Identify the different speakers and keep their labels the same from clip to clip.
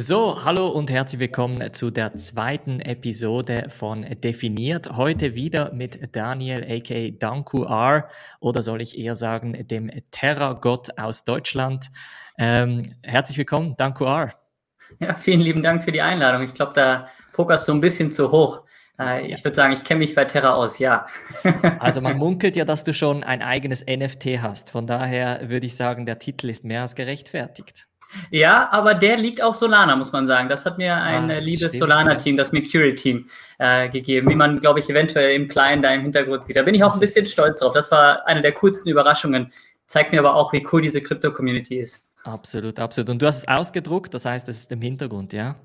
Speaker 1: So, hallo und herzlich willkommen zu der zweiten Episode von Definiert. Heute wieder mit Daniel aka Danku R oder soll ich eher sagen dem Terragott aus Deutschland. Ähm, herzlich willkommen, Danku R.
Speaker 2: Ja, vielen lieben Dank für die Einladung. Ich glaube, da pokerst du ein bisschen zu hoch. Äh, ich würde sagen, ich kenne mich bei Terra aus, ja.
Speaker 1: also man munkelt ja, dass du schon ein eigenes NFT hast. Von daher würde ich sagen, der Titel ist mehr als gerechtfertigt.
Speaker 2: Ja, aber der liegt auf Solana, muss man sagen. Das hat mir ein ah, liebes Solana-Team, das Mercury-Team, äh, gegeben, wie man, glaube ich, eventuell im Kleinen da im Hintergrund sieht. Da bin ich auch ein bisschen stolz drauf. Das war eine der coolsten Überraschungen. Zeigt mir aber auch, wie cool diese Krypto-Community ist.
Speaker 1: Absolut, absolut. Und du hast es ausgedruckt, das heißt, es ist im Hintergrund, ja?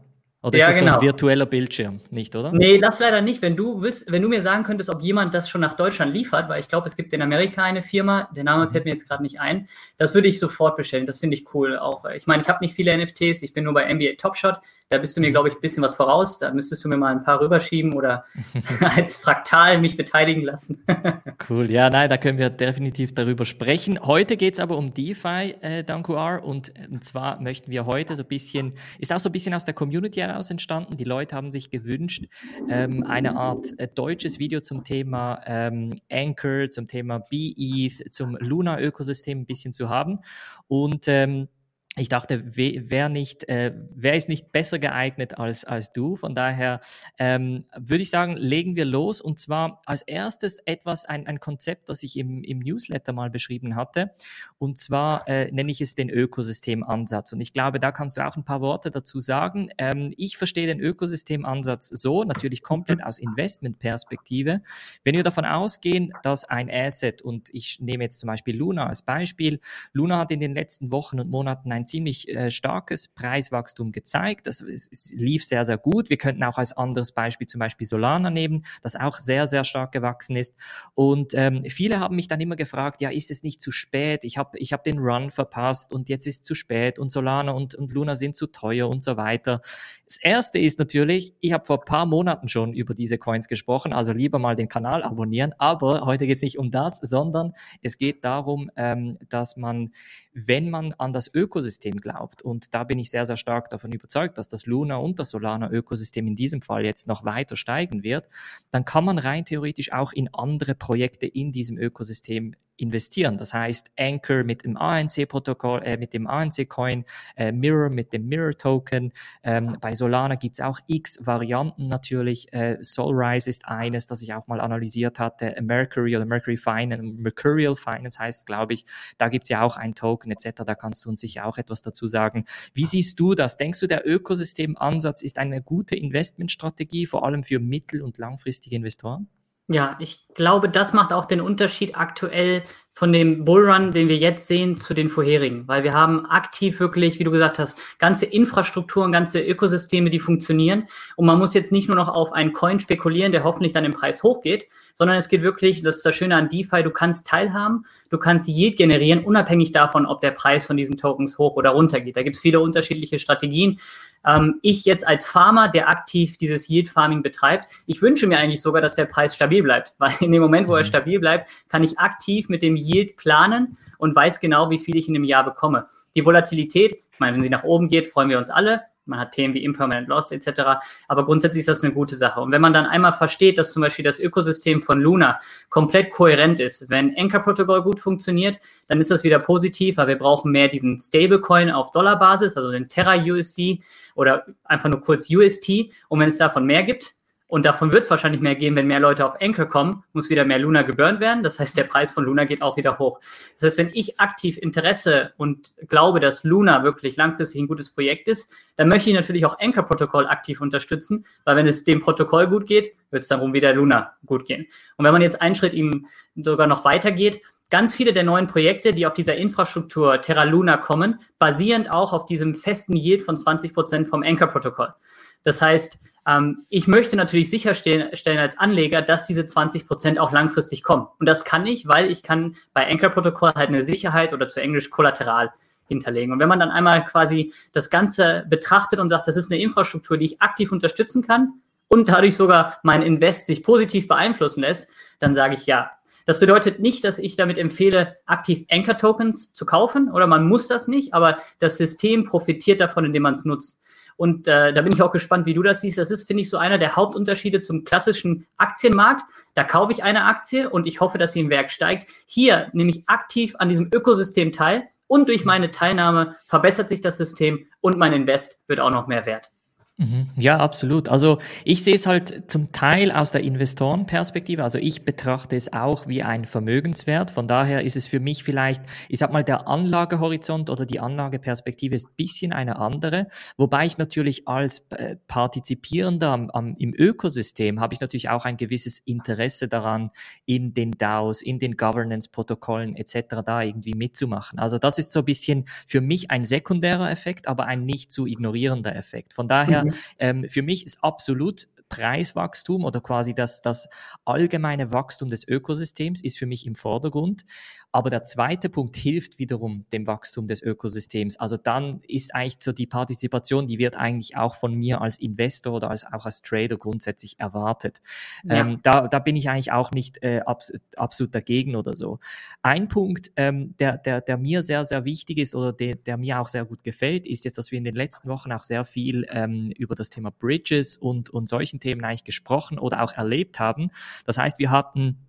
Speaker 1: Oder
Speaker 2: ja,
Speaker 1: ist das
Speaker 2: genau.
Speaker 1: ein virtueller Bildschirm, nicht, oder?
Speaker 2: Nee, das leider nicht. Wenn du, wüs wenn du mir sagen könntest, ob jemand das schon nach Deutschland liefert, weil ich glaube, es gibt in Amerika eine Firma, der Name mhm. fällt mir jetzt gerade nicht ein, das würde ich sofort bestellen. Das finde ich cool. Auch, ich meine, ich habe nicht viele NFTs, ich bin nur bei NBA Top Shot. Da bist du mir, glaube ich, ein bisschen was voraus. Da müsstest du mir mal ein paar rüberschieben oder als Fraktal mich beteiligen lassen.
Speaker 1: cool, ja, nein, da können wir definitiv darüber sprechen. Heute geht es aber um DeFi, äh, Dankuar. Und, und zwar möchten wir heute so ein bisschen, ist auch so ein bisschen aus der Community heraus entstanden. Die Leute haben sich gewünscht, ähm, eine Art äh, deutsches Video zum Thema ähm, Anchor, zum Thema BETH, zum Luna-Ökosystem ein bisschen zu haben. Und ähm, ich dachte, wer nicht, äh, wer ist nicht besser geeignet als, als du? Von daher ähm, würde ich sagen, legen wir los. Und zwar als erstes etwas, ein, ein Konzept, das ich im, im Newsletter mal beschrieben hatte. Und zwar äh, nenne ich es den Ökosystemansatz. Und ich glaube, da kannst du auch ein paar Worte dazu sagen. Ähm, ich verstehe den Ökosystemansatz so, natürlich komplett aus Investmentperspektive. Wenn wir davon ausgehen, dass ein Asset, und ich nehme jetzt zum Beispiel Luna als Beispiel, Luna hat in den letzten Wochen und Monaten ein ein ziemlich äh, starkes Preiswachstum gezeigt. Das es, es lief sehr, sehr gut. Wir könnten auch als anderes Beispiel zum Beispiel Solana nehmen, das auch sehr, sehr stark gewachsen ist. Und ähm, viele haben mich dann immer gefragt, ja, ist es nicht zu spät? Ich habe ich hab den Run verpasst und jetzt ist es zu spät und Solana und, und Luna sind zu teuer und so weiter. Das erste ist natürlich, ich habe vor ein paar Monaten schon über diese Coins gesprochen, also lieber mal den Kanal abonnieren. Aber heute geht es nicht um das, sondern es geht darum, ähm, dass man wenn man an das Ökosystem glaubt. Und da bin ich sehr, sehr stark davon überzeugt, dass das Luna und das Solana-Ökosystem in diesem Fall jetzt noch weiter steigen wird, dann kann man rein theoretisch auch in andere Projekte in diesem Ökosystem investieren. Das heißt, Anchor mit dem ANC-Protokoll, äh, mit dem ANC-Coin, äh, Mirror mit dem Mirror-Token. Ähm, bei Solana gibt es auch x Varianten natürlich. Äh, Solrise ist eines, das ich auch mal analysiert hatte. Mercury oder Mercury Finance, Mercurial Finance heißt, glaube ich. Da gibt es ja auch ein Token etc. Da kannst du uns sicher auch etwas dazu sagen. Wie siehst du das? Denkst du, der Ökosystemansatz ist eine gute Investmentstrategie, vor allem für mittel- und langfristige Investoren?
Speaker 2: Ja, ich glaube, das macht auch den Unterschied aktuell von dem Bullrun, den wir jetzt sehen, zu den vorherigen. Weil wir haben aktiv wirklich, wie du gesagt hast, ganze Infrastrukturen, ganze Ökosysteme, die funktionieren. Und man muss jetzt nicht nur noch auf einen Coin spekulieren, der hoffentlich dann im Preis hochgeht, sondern es geht wirklich, das ist das Schöne an DeFi, du kannst teilhaben, du kannst Yield generieren, unabhängig davon, ob der Preis von diesen Tokens hoch oder runter geht. Da gibt es viele unterschiedliche Strategien. Ähm, ich jetzt als Farmer, der aktiv dieses Yield Farming betreibt, ich wünsche mir eigentlich sogar, dass der Preis stabil bleibt, weil in dem Moment, wo er mhm. stabil bleibt, kann ich aktiv mit dem Yield planen und weiß genau, wie viel ich in einem Jahr bekomme. Die Volatilität, ich meine, wenn sie nach oben geht, freuen wir uns alle. Man hat Themen wie Impermanent Loss etc. Aber grundsätzlich ist das eine gute Sache. Und wenn man dann einmal versteht, dass zum Beispiel das Ökosystem von Luna komplett kohärent ist, wenn Anchor Protocol gut funktioniert, dann ist das wieder positiv, weil wir brauchen mehr diesen Stablecoin auf Dollarbasis, also den Terra USD oder einfach nur kurz UST. Und wenn es davon mehr gibt, und davon wird es wahrscheinlich mehr gehen, wenn mehr Leute auf Anchor kommen, muss wieder mehr Luna geburnt werden. Das heißt, der Preis von Luna geht auch wieder hoch. Das heißt, wenn ich aktiv Interesse und glaube, dass Luna wirklich langfristig ein gutes Projekt ist, dann möchte ich natürlich auch Anchor-Protokoll aktiv unterstützen, weil wenn es dem Protokoll gut geht, wird es darum wieder Luna gut gehen. Und wenn man jetzt einen Schritt ihm sogar noch weitergeht, ganz viele der neuen Projekte, die auf dieser Infrastruktur Terra Luna kommen, basierend auch auf diesem festen Yield von 20 Prozent vom Anchor-Protokoll. Das heißt, ähm, ich möchte natürlich sicherstellen als Anleger, dass diese 20 Prozent auch langfristig kommen. Und das kann ich, weil ich kann bei Anchor-Protokoll halt eine Sicherheit oder zu Englisch Kollateral hinterlegen. Und wenn man dann einmal quasi das Ganze betrachtet und sagt, das ist eine Infrastruktur, die ich aktiv unterstützen kann und dadurch sogar mein Invest sich positiv beeinflussen lässt, dann sage ich ja. Das bedeutet nicht, dass ich damit empfehle, aktiv Anchor-Tokens zu kaufen oder man muss das nicht, aber das System profitiert davon, indem man es nutzt. Und äh, da bin ich auch gespannt, wie du das siehst. Das ist, finde ich, so einer der Hauptunterschiede zum klassischen Aktienmarkt. Da kaufe ich eine Aktie und ich hoffe, dass sie im Werk steigt. Hier nehme ich aktiv an diesem Ökosystem teil und durch meine Teilnahme verbessert sich das System und mein Invest wird auch noch mehr wert.
Speaker 1: Mhm. Ja, absolut. Also ich sehe es halt zum Teil aus der Investorenperspektive. Also ich betrachte es auch wie ein Vermögenswert. Von daher ist es für mich vielleicht, ich sag mal, der Anlagehorizont oder die Anlageperspektive ist ein bisschen eine andere. Wobei ich natürlich als äh, Partizipierender am, am, im Ökosystem habe ich natürlich auch ein gewisses Interesse daran, in den DAOs, in den Governance-Protokollen etc. da irgendwie mitzumachen. Also das ist so ein bisschen für mich ein sekundärer Effekt, aber ein nicht zu ignorierender Effekt. Von daher Mhm. Ähm, für mich ist absolut Preiswachstum oder quasi das, das allgemeine Wachstum des Ökosystems ist für mich im Vordergrund. Aber der zweite Punkt hilft wiederum dem Wachstum des Ökosystems. Also dann ist eigentlich so die Partizipation, die wird eigentlich auch von mir als Investor oder als, auch als Trader grundsätzlich erwartet. Ja. Ähm, da, da bin ich eigentlich auch nicht äh, abs absolut dagegen oder so. Ein Punkt, ähm, der, der, der mir sehr, sehr wichtig ist oder der, der mir auch sehr gut gefällt, ist jetzt, dass wir in den letzten Wochen auch sehr viel ähm, über das Thema Bridges und, und solchen Themen eigentlich gesprochen oder auch erlebt haben. Das heißt, wir hatten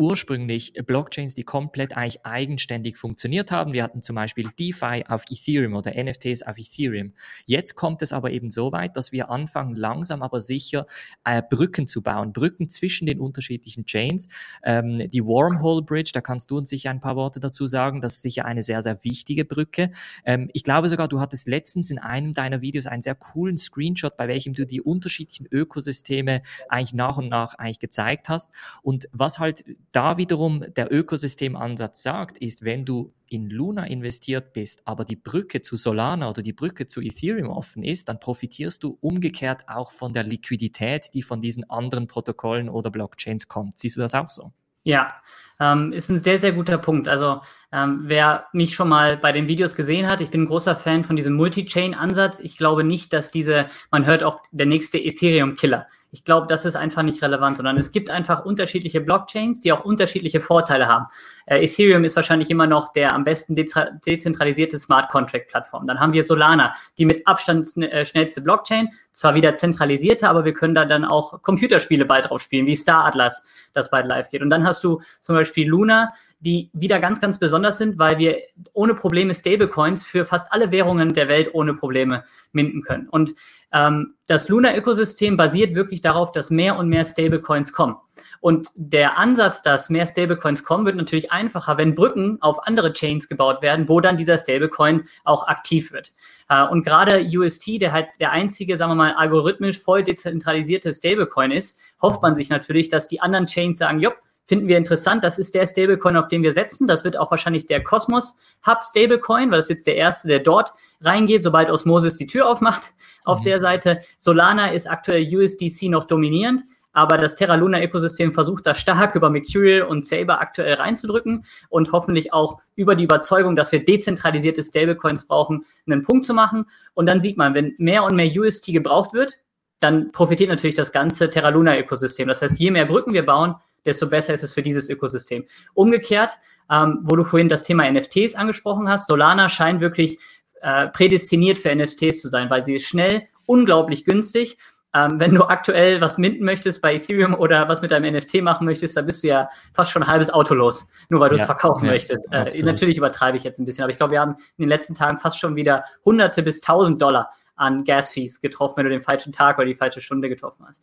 Speaker 1: ursprünglich Blockchains, die komplett eigentlich eigenständig funktioniert haben. Wir hatten zum Beispiel DeFi auf Ethereum oder NFTs auf Ethereum. Jetzt kommt es aber eben so weit, dass wir anfangen, langsam aber sicher äh, Brücken zu bauen, Brücken zwischen den unterschiedlichen Chains. Ähm, die Wormhole Bridge, da kannst du uns sicher ein paar Worte dazu sagen, das ist sicher eine sehr, sehr wichtige Brücke. Ähm, ich glaube sogar, du hattest letztens in einem deiner Videos einen sehr coolen Screenshot, bei welchem du die unterschiedlichen Ökosysteme eigentlich nach und nach eigentlich gezeigt hast. Und was halt da wiederum der Ökosystemansatz sagt, ist, wenn du in Luna investiert bist, aber die Brücke zu Solana oder die Brücke zu Ethereum offen ist, dann profitierst du umgekehrt auch von der Liquidität, die von diesen anderen Protokollen oder Blockchains kommt. Siehst du das auch so?
Speaker 2: Ja, ähm, ist ein sehr, sehr guter Punkt. Also ähm, wer mich schon mal bei den Videos gesehen hat, ich bin ein großer Fan von diesem Multi-Chain-Ansatz. Ich glaube nicht, dass diese, man hört auch der nächste Ethereum-Killer. Ich glaube, das ist einfach nicht relevant, sondern es gibt einfach unterschiedliche Blockchains, die auch unterschiedliche Vorteile haben. Äh, Ethereum ist wahrscheinlich immer noch der am besten dezentralisierte Smart Contract Plattform. Dann haben wir Solana, die mit Abstand äh, schnellste Blockchain, zwar wieder zentralisierte, aber wir können da dann auch Computerspiele bald drauf spielen, wie Star Atlas, das bald live geht. Und dann hast du zum Beispiel Luna, die wieder ganz, ganz besonders sind, weil wir ohne Probleme Stablecoins für fast alle Währungen der Welt ohne Probleme minden können. Und ähm, das Luna-Ökosystem basiert wirklich darauf, dass mehr und mehr Stablecoins kommen. Und der Ansatz, dass mehr Stablecoins kommen, wird natürlich einfacher, wenn Brücken auf andere Chains gebaut werden, wo dann dieser Stablecoin auch aktiv wird. Äh, und gerade UST, der halt der einzige, sagen wir mal, algorithmisch voll dezentralisierte Stablecoin ist, hofft man sich natürlich, dass die anderen Chains sagen, jupp, finden wir interessant. Das ist der Stablecoin, auf den wir setzen. Das wird auch wahrscheinlich der Cosmos Hub Stablecoin, weil das ist jetzt der erste, der dort reingeht, sobald Osmosis die Tür aufmacht. Auf mhm. der Seite Solana ist aktuell USDC noch dominierend. Aber das Terra Luna Ökosystem versucht da stark über Mercurial und Saber aktuell reinzudrücken und hoffentlich auch über die Überzeugung, dass wir dezentralisierte Stablecoins brauchen, einen Punkt zu machen. Und dann sieht man, wenn mehr und mehr UST gebraucht wird, dann profitiert natürlich das ganze Terra Luna Ökosystem. Das heißt, je mehr Brücken wir bauen, desto besser ist es für dieses Ökosystem. Umgekehrt, ähm, wo du vorhin das Thema NFTs angesprochen hast, Solana scheint wirklich äh, prädestiniert für NFTs zu sein, weil sie ist schnell, unglaublich günstig. Ähm, wenn du aktuell was minden möchtest bei Ethereum oder was mit deinem NFT machen möchtest, dann bist du ja fast schon ein halbes Auto los, nur weil du es ja, verkaufen ja, möchtest. Äh, natürlich übertreibe ich jetzt ein bisschen, aber ich glaube, wir haben in den letzten Tagen fast schon wieder hunderte bis tausend Dollar an Gas-Fees getroffen, wenn du den falschen Tag oder die falsche Stunde getroffen hast.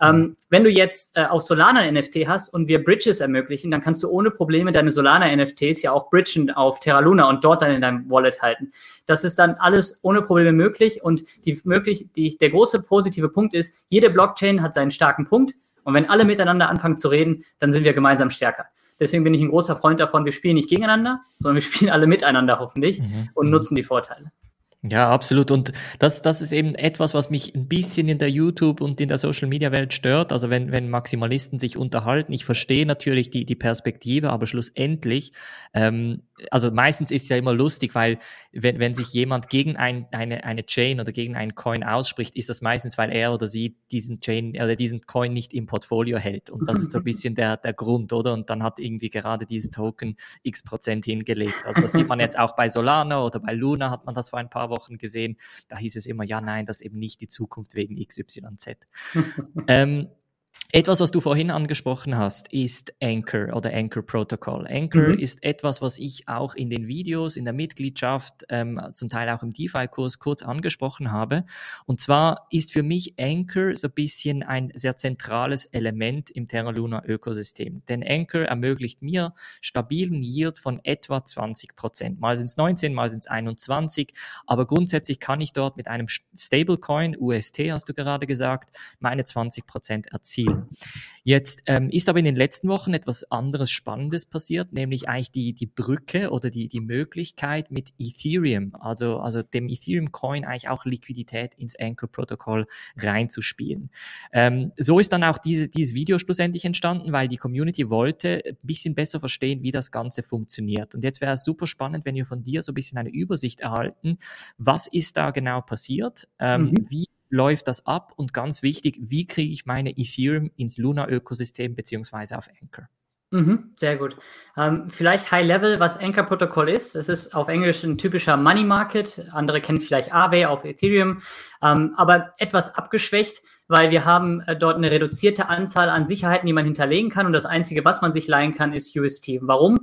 Speaker 2: Ähm, mhm. wenn du jetzt äh, auf Solana ein NFT hast und wir Bridges ermöglichen, dann kannst du ohne Probleme deine Solana NFTs ja auch bridgen auf Terra Luna und dort dann in deinem Wallet halten. Das ist dann alles ohne Probleme möglich und die möglich, die, der große positive Punkt ist, jede Blockchain hat seinen starken Punkt und wenn alle miteinander anfangen zu reden, dann sind wir gemeinsam stärker. Deswegen bin ich ein großer Freund davon, wir spielen nicht gegeneinander, sondern wir spielen alle miteinander hoffentlich mhm. und nutzen die Vorteile.
Speaker 1: Ja, absolut. Und das, das ist eben etwas, was mich ein bisschen in der YouTube und in der Social Media Welt stört. Also wenn, wenn Maximalisten sich unterhalten, ich verstehe natürlich die, die Perspektive, aber schlussendlich ähm, also meistens ist es ja immer lustig, weil wenn, wenn sich jemand gegen ein, eine, eine Chain oder gegen einen Coin ausspricht, ist das meistens, weil er oder sie diesen Chain oder diesen Coin nicht im Portfolio hält. Und das ist so ein bisschen der, der Grund, oder? Und dann hat irgendwie gerade dieses Token x Prozent hingelegt. Also das sieht man jetzt auch bei Solana oder bei Luna hat man das vor ein paar Wochen gesehen. Da hieß es immer, ja, nein, das ist eben nicht die Zukunft wegen XYZ. ähm, etwas, was du vorhin angesprochen hast, ist Anchor oder Anchor Protocol. Anchor mhm. ist etwas, was ich auch in den Videos, in der Mitgliedschaft, ähm, zum Teil auch im DeFi-Kurs kurz angesprochen habe. Und zwar ist für mich Anchor so ein bisschen ein sehr zentrales Element im Terra Luna Ökosystem. Denn Anchor ermöglicht mir stabilen Yield von etwa 20 Prozent. Mal sind es 19, mal sind es 21. Aber grundsätzlich kann ich dort mit einem Stablecoin, UST hast du gerade gesagt, meine 20 Prozent erzielen. Jetzt ähm, ist aber in den letzten Wochen etwas anderes Spannendes passiert, nämlich eigentlich die, die Brücke oder die, die Möglichkeit mit Ethereum, also, also dem Ethereum Coin eigentlich auch Liquidität ins Anchor-Protokoll reinzuspielen. Ähm, so ist dann auch diese, dieses Video schlussendlich entstanden, weil die Community wollte ein bisschen besser verstehen, wie das Ganze funktioniert. Und jetzt wäre es super spannend, wenn wir von dir so ein bisschen eine Übersicht erhalten, was ist da genau passiert, ähm, mhm. wie läuft das ab? Und ganz wichtig, wie kriege ich meine Ethereum ins Luna-Ökosystem beziehungsweise auf Anchor?
Speaker 2: Mhm, sehr gut. Ähm, vielleicht High Level, was Anchor-Protokoll ist. Es ist auf Englisch ein typischer Money Market. Andere kennen vielleicht Aave auf Ethereum, ähm, aber etwas abgeschwächt, weil wir haben äh, dort eine reduzierte Anzahl an Sicherheiten, die man hinterlegen kann. Und das Einzige, was man sich leihen kann, ist UST. Warum?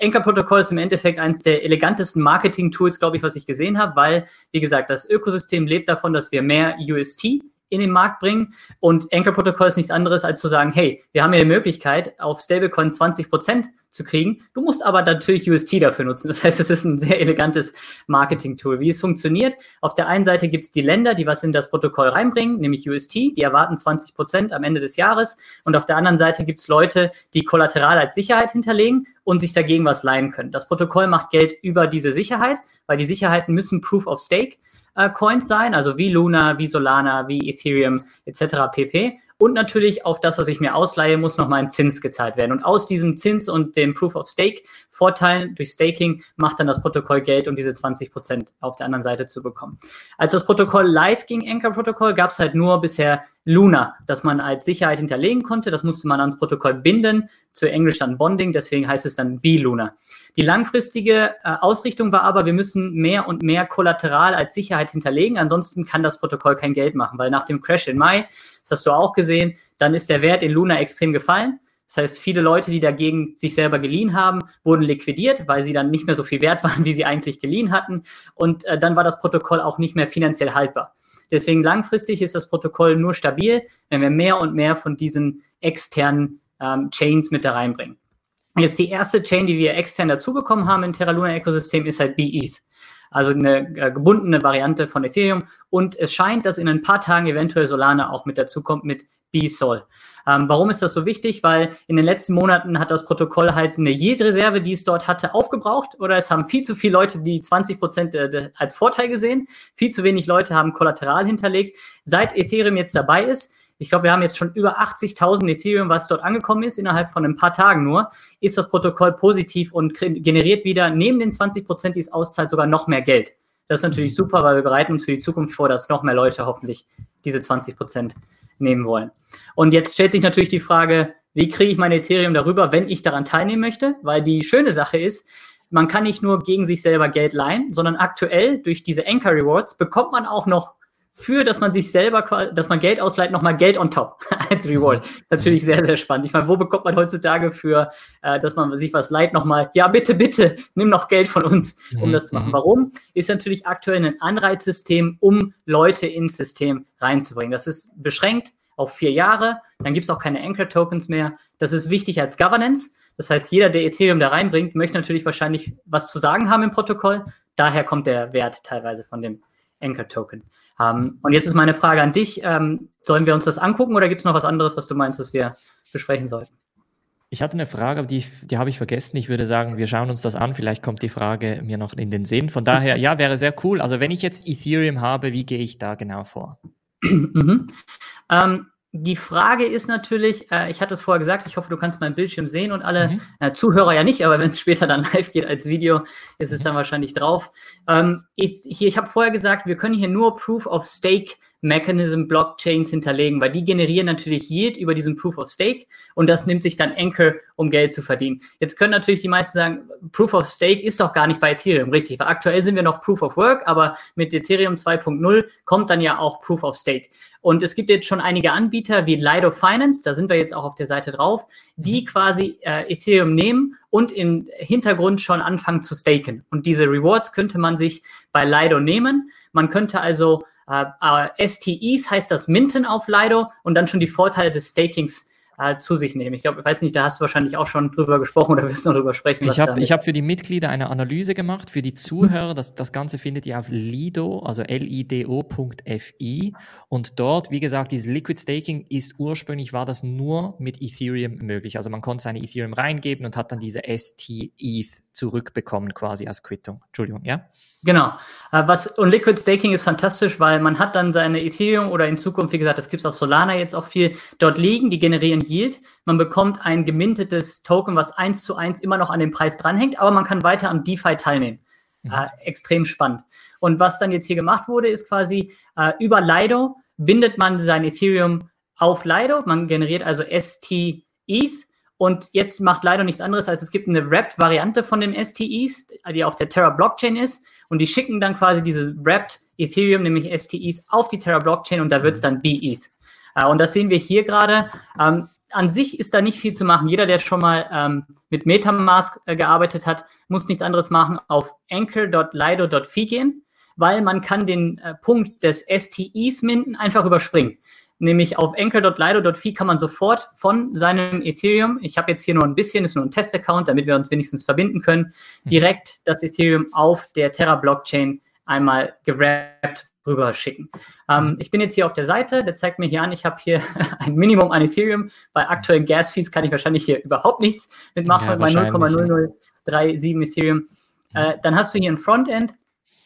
Speaker 2: Anchor-Protokoll ist im Endeffekt eines der elegantesten Marketing-Tools, glaube ich, was ich gesehen habe, weil, wie gesagt, das Ökosystem lebt davon, dass wir mehr UST in den Markt bringen. Und Anchor Protocol ist nichts anderes, als zu sagen, hey, wir haben hier die Möglichkeit, auf Stablecoin 20 Prozent zu kriegen. Du musst aber natürlich UST dafür nutzen. Das heißt, es ist ein sehr elegantes Marketing-Tool. Wie es funktioniert, auf der einen Seite gibt es die Länder, die was in das Protokoll reinbringen, nämlich UST, die erwarten 20 Prozent am Ende des Jahres. Und auf der anderen Seite gibt es Leute, die Kollateral als Sicherheit hinterlegen und sich dagegen was leihen können. Das Protokoll macht Geld über diese Sicherheit, weil die Sicherheiten müssen Proof of Stake äh, Coins sein, also wie Luna, wie Solana, wie Ethereum etc. pp. Und natürlich auf das, was ich mir ausleihe, muss nochmal ein Zins gezahlt werden. Und aus diesem Zins und dem Proof of Stake Vorteil durch Staking macht dann das Protokoll Geld, um diese 20 Prozent auf der anderen Seite zu bekommen. Als das Protokoll live ging, Anchor Protokoll, gab es halt nur bisher Luna, das man als Sicherheit hinterlegen konnte. Das musste man ans Protokoll binden, zu Englisch dann Bonding, deswegen heißt es dann B-Luna. Die langfristige äh, Ausrichtung war aber, wir müssen mehr und mehr Kollateral als Sicherheit hinterlegen, ansonsten kann das Protokoll kein Geld machen, weil nach dem Crash in Mai, das hast du auch gesehen, dann ist der Wert in Luna extrem gefallen. Das heißt, viele Leute, die dagegen sich selber geliehen haben, wurden liquidiert, weil sie dann nicht mehr so viel wert waren, wie sie eigentlich geliehen hatten. Und äh, dann war das Protokoll auch nicht mehr finanziell haltbar. Deswegen langfristig ist das Protokoll nur stabil, wenn wir mehr und mehr von diesen externen ähm, Chains mit da reinbringen. Und jetzt die erste Chain, die wir extern dazubekommen haben im Terra Luna Ökosystem, ist halt BETH. Also eine äh, gebundene Variante von Ethereum. Und es scheint, dass in ein paar Tagen eventuell Solana auch mit dazukommt mit B-Sol. Ähm, warum ist das so wichtig? Weil in den letzten Monaten hat das Protokoll halt eine Yield-Reserve, die es dort hatte, aufgebraucht. Oder es haben viel zu viele Leute die 20 Prozent äh, als Vorteil gesehen. Viel zu wenig Leute haben Kollateral hinterlegt. Seit Ethereum jetzt dabei ist, ich glaube, wir haben jetzt schon über 80.000 Ethereum, was dort angekommen ist, innerhalb von ein paar Tagen nur, ist das Protokoll positiv und generiert wieder neben den 20 Prozent, die es auszahlt, sogar noch mehr Geld. Das ist natürlich super, weil wir bereiten uns für die Zukunft vor, dass noch mehr Leute hoffentlich diese 20 Prozent nehmen wollen. Und jetzt stellt sich natürlich die Frage, wie kriege ich mein Ethereum darüber, wenn ich daran teilnehmen möchte? Weil die schöne Sache ist, man kann nicht nur gegen sich selber Geld leihen, sondern aktuell durch diese Anchor Rewards bekommt man auch noch für, dass man sich selber, dass man Geld ausleiht, nochmal Geld on top als Reward. Mhm. Natürlich sehr, sehr spannend. Ich meine, wo bekommt man heutzutage für, äh, dass man sich was leiht, nochmal, ja, bitte, bitte, nimm noch Geld von uns, um mhm. das zu machen. Mhm. Warum? Ist natürlich aktuell ein Anreizsystem, um Leute ins System reinzubringen. Das ist beschränkt auf vier Jahre. Dann gibt es auch keine Anchor-Tokens mehr. Das ist wichtig als Governance. Das heißt, jeder, der Ethereum da reinbringt, möchte natürlich wahrscheinlich was zu sagen haben im Protokoll. Daher kommt der Wert teilweise von dem Anchor-Token. Ähm, und jetzt ist meine Frage an dich. Ähm, sollen wir uns das angucken oder gibt es noch was anderes, was du meinst, was wir besprechen sollten?
Speaker 1: Ich hatte eine Frage, die, die habe ich vergessen. Ich würde sagen, wir schauen uns das an. Vielleicht kommt die Frage mir noch in den Sinn. Von daher, ja, wäre sehr cool. Also wenn ich jetzt Ethereum habe, wie gehe ich da genau vor?
Speaker 2: Mhm. Ähm, die Frage ist natürlich, äh, ich hatte es vorher gesagt, ich hoffe, du kannst meinen Bildschirm sehen und alle mhm. äh, Zuhörer ja nicht, aber wenn es später dann live geht als Video, ist es mhm. dann wahrscheinlich drauf. Ähm, ich hier, ich habe vorher gesagt, wir können hier nur Proof of Stake Mechanism Blockchains hinterlegen, weil die generieren natürlich Yield über diesen Proof of Stake und das nimmt sich dann Anchor, um Geld zu verdienen. Jetzt können natürlich die meisten sagen, Proof of Stake ist doch gar nicht bei Ethereum, richtig, weil aktuell sind wir noch Proof of Work, aber mit Ethereum 2.0 kommt dann ja auch Proof of Stake. Und es gibt jetzt schon einige Anbieter wie Lido Finance, da sind wir jetzt auch auf der Seite drauf, die mhm. quasi äh, Ethereum nehmen und im Hintergrund schon anfangen zu staken. Und diese Rewards könnte man sich bei Lido nehmen. Man könnte also äh, äh STEs heißt das Minten auf Lido und dann schon die Vorteile des Stakings äh, zu sich nehmen. Ich glaube, ich weiß nicht, da hast du wahrscheinlich auch schon drüber gesprochen oder wirst du noch drüber sprechen.
Speaker 1: Ich habe hab für die Mitglieder eine Analyse gemacht, für die Zuhörer, das, das Ganze findet ihr auf lido, also lido.fi und dort, wie gesagt, dieses Liquid Staking ist ursprünglich, war das nur mit Ethereum möglich. Also man konnte seine Ethereum reingeben und hat dann diese ST-ETH zurückbekommen quasi als Quittung. Entschuldigung, ja?
Speaker 2: Genau. Äh, was, und Liquid Staking ist fantastisch, weil man hat dann seine Ethereum oder in Zukunft, wie gesagt, das gibt es auf Solana jetzt auch viel, dort liegen, die generieren Yield. Man bekommt ein gemintetes Token, was eins zu eins immer noch an dem Preis dranhängt, aber man kann weiter am DeFi teilnehmen. Mhm. Äh, extrem spannend. Und was dann jetzt hier gemacht wurde, ist quasi äh, über Lido bindet man sein Ethereum auf Lido. Man generiert also ST ETH und jetzt macht leider nichts anderes, als es gibt eine Wrapped-Variante von den STEs, die auf der Terra Blockchain ist. Und die schicken dann quasi diese Wrapped Ethereum, nämlich STEs, auf die Terra Blockchain und da wird es dann BETH. Äh, und das sehen wir hier gerade. Ähm, an sich ist da nicht viel zu machen. Jeder, der schon mal ähm, mit Metamask äh, gearbeitet hat, muss nichts anderes machen, auf anchor.lido.fi gehen, weil man kann den äh, Punkt des STEs minden einfach überspringen nämlich auf anchor.lido.fi kann man sofort von seinem Ethereum, ich habe jetzt hier nur ein bisschen, ist nur ein Test-Account, damit wir uns wenigstens verbinden können, mhm. direkt das Ethereum auf der Terra-Blockchain einmal gewrappt rüber schicken. Ähm, ich bin jetzt hier auf der Seite, der zeigt mir hier an, ich habe hier ein Minimum an Ethereum. Bei aktuellen Gas-Fees kann ich wahrscheinlich hier überhaupt nichts mitmachen ja, bei 0,0037 Ethereum. Äh, dann hast du hier ein Frontend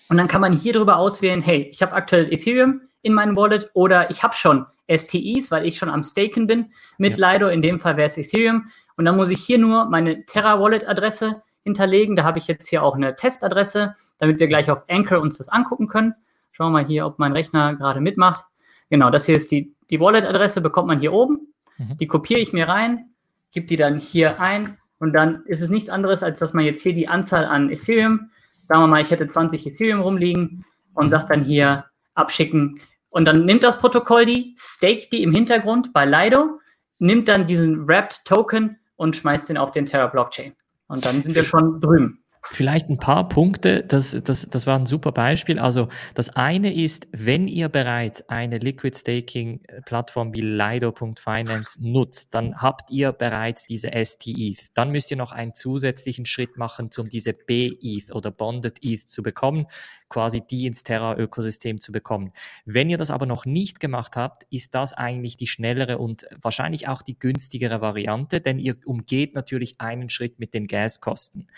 Speaker 2: und dann kann man hier drüber auswählen, hey, ich habe aktuell Ethereum in meinem Wallet oder ich habe schon STIs, weil ich schon am Staken bin mit ja. Lido. In dem Fall wäre es Ethereum. Und dann muss ich hier nur meine Terra Wallet Adresse hinterlegen. Da habe ich jetzt hier auch eine Testadresse, damit wir gleich auf Anchor uns das angucken können. Schauen wir mal hier, ob mein Rechner gerade mitmacht. Genau, das hier ist die, die Wallet-Adresse, bekommt man hier oben. Mhm. Die kopiere ich mir rein, gebe die dann hier ein und dann ist es nichts anderes, als dass man jetzt hier die Anzahl an Ethereum, sagen wir mal, ich hätte 20 Ethereum rumliegen und sage dann hier abschicken. Und dann nimmt das Protokoll die, staked die im Hintergrund bei Lido, nimmt dann diesen Wrapped Token und schmeißt den auf den Terra Blockchain. Und dann sind wir schon drüben.
Speaker 1: Vielleicht ein paar Punkte, das, das, das war ein super Beispiel. Also das eine ist, wenn ihr bereits eine Liquid Staking Plattform wie Lido.finance nutzt, dann habt ihr bereits diese STETH. Dann müsst ihr noch einen zusätzlichen Schritt machen, um diese B-ETH oder Bonded ETH zu bekommen quasi die ins Terra-Ökosystem zu bekommen. Wenn ihr das aber noch nicht gemacht habt, ist das eigentlich die schnellere und wahrscheinlich auch die günstigere Variante, denn ihr umgeht natürlich einen Schritt mit den Gaskosten.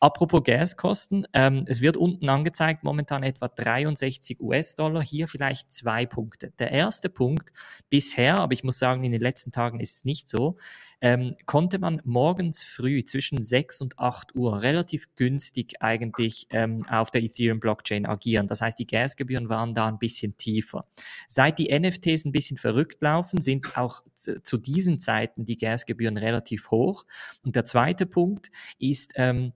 Speaker 1: Apropos Gaskosten, ähm, es wird unten angezeigt, momentan etwa 63 US-Dollar, hier vielleicht zwei Punkte. Der erste Punkt bisher, aber ich muss sagen, in den letzten Tagen ist es nicht so, ähm, konnte man morgens früh zwischen 6 und 8 Uhr relativ günstig eigentlich ähm, auf der Ethereum-Blockchain agieren. Das heißt, die Gasgebühren waren da ein bisschen tiefer. Seit die NFTs ein bisschen verrückt laufen, sind auch zu diesen Zeiten die Gasgebühren relativ hoch. Und der zweite Punkt ist, ähm,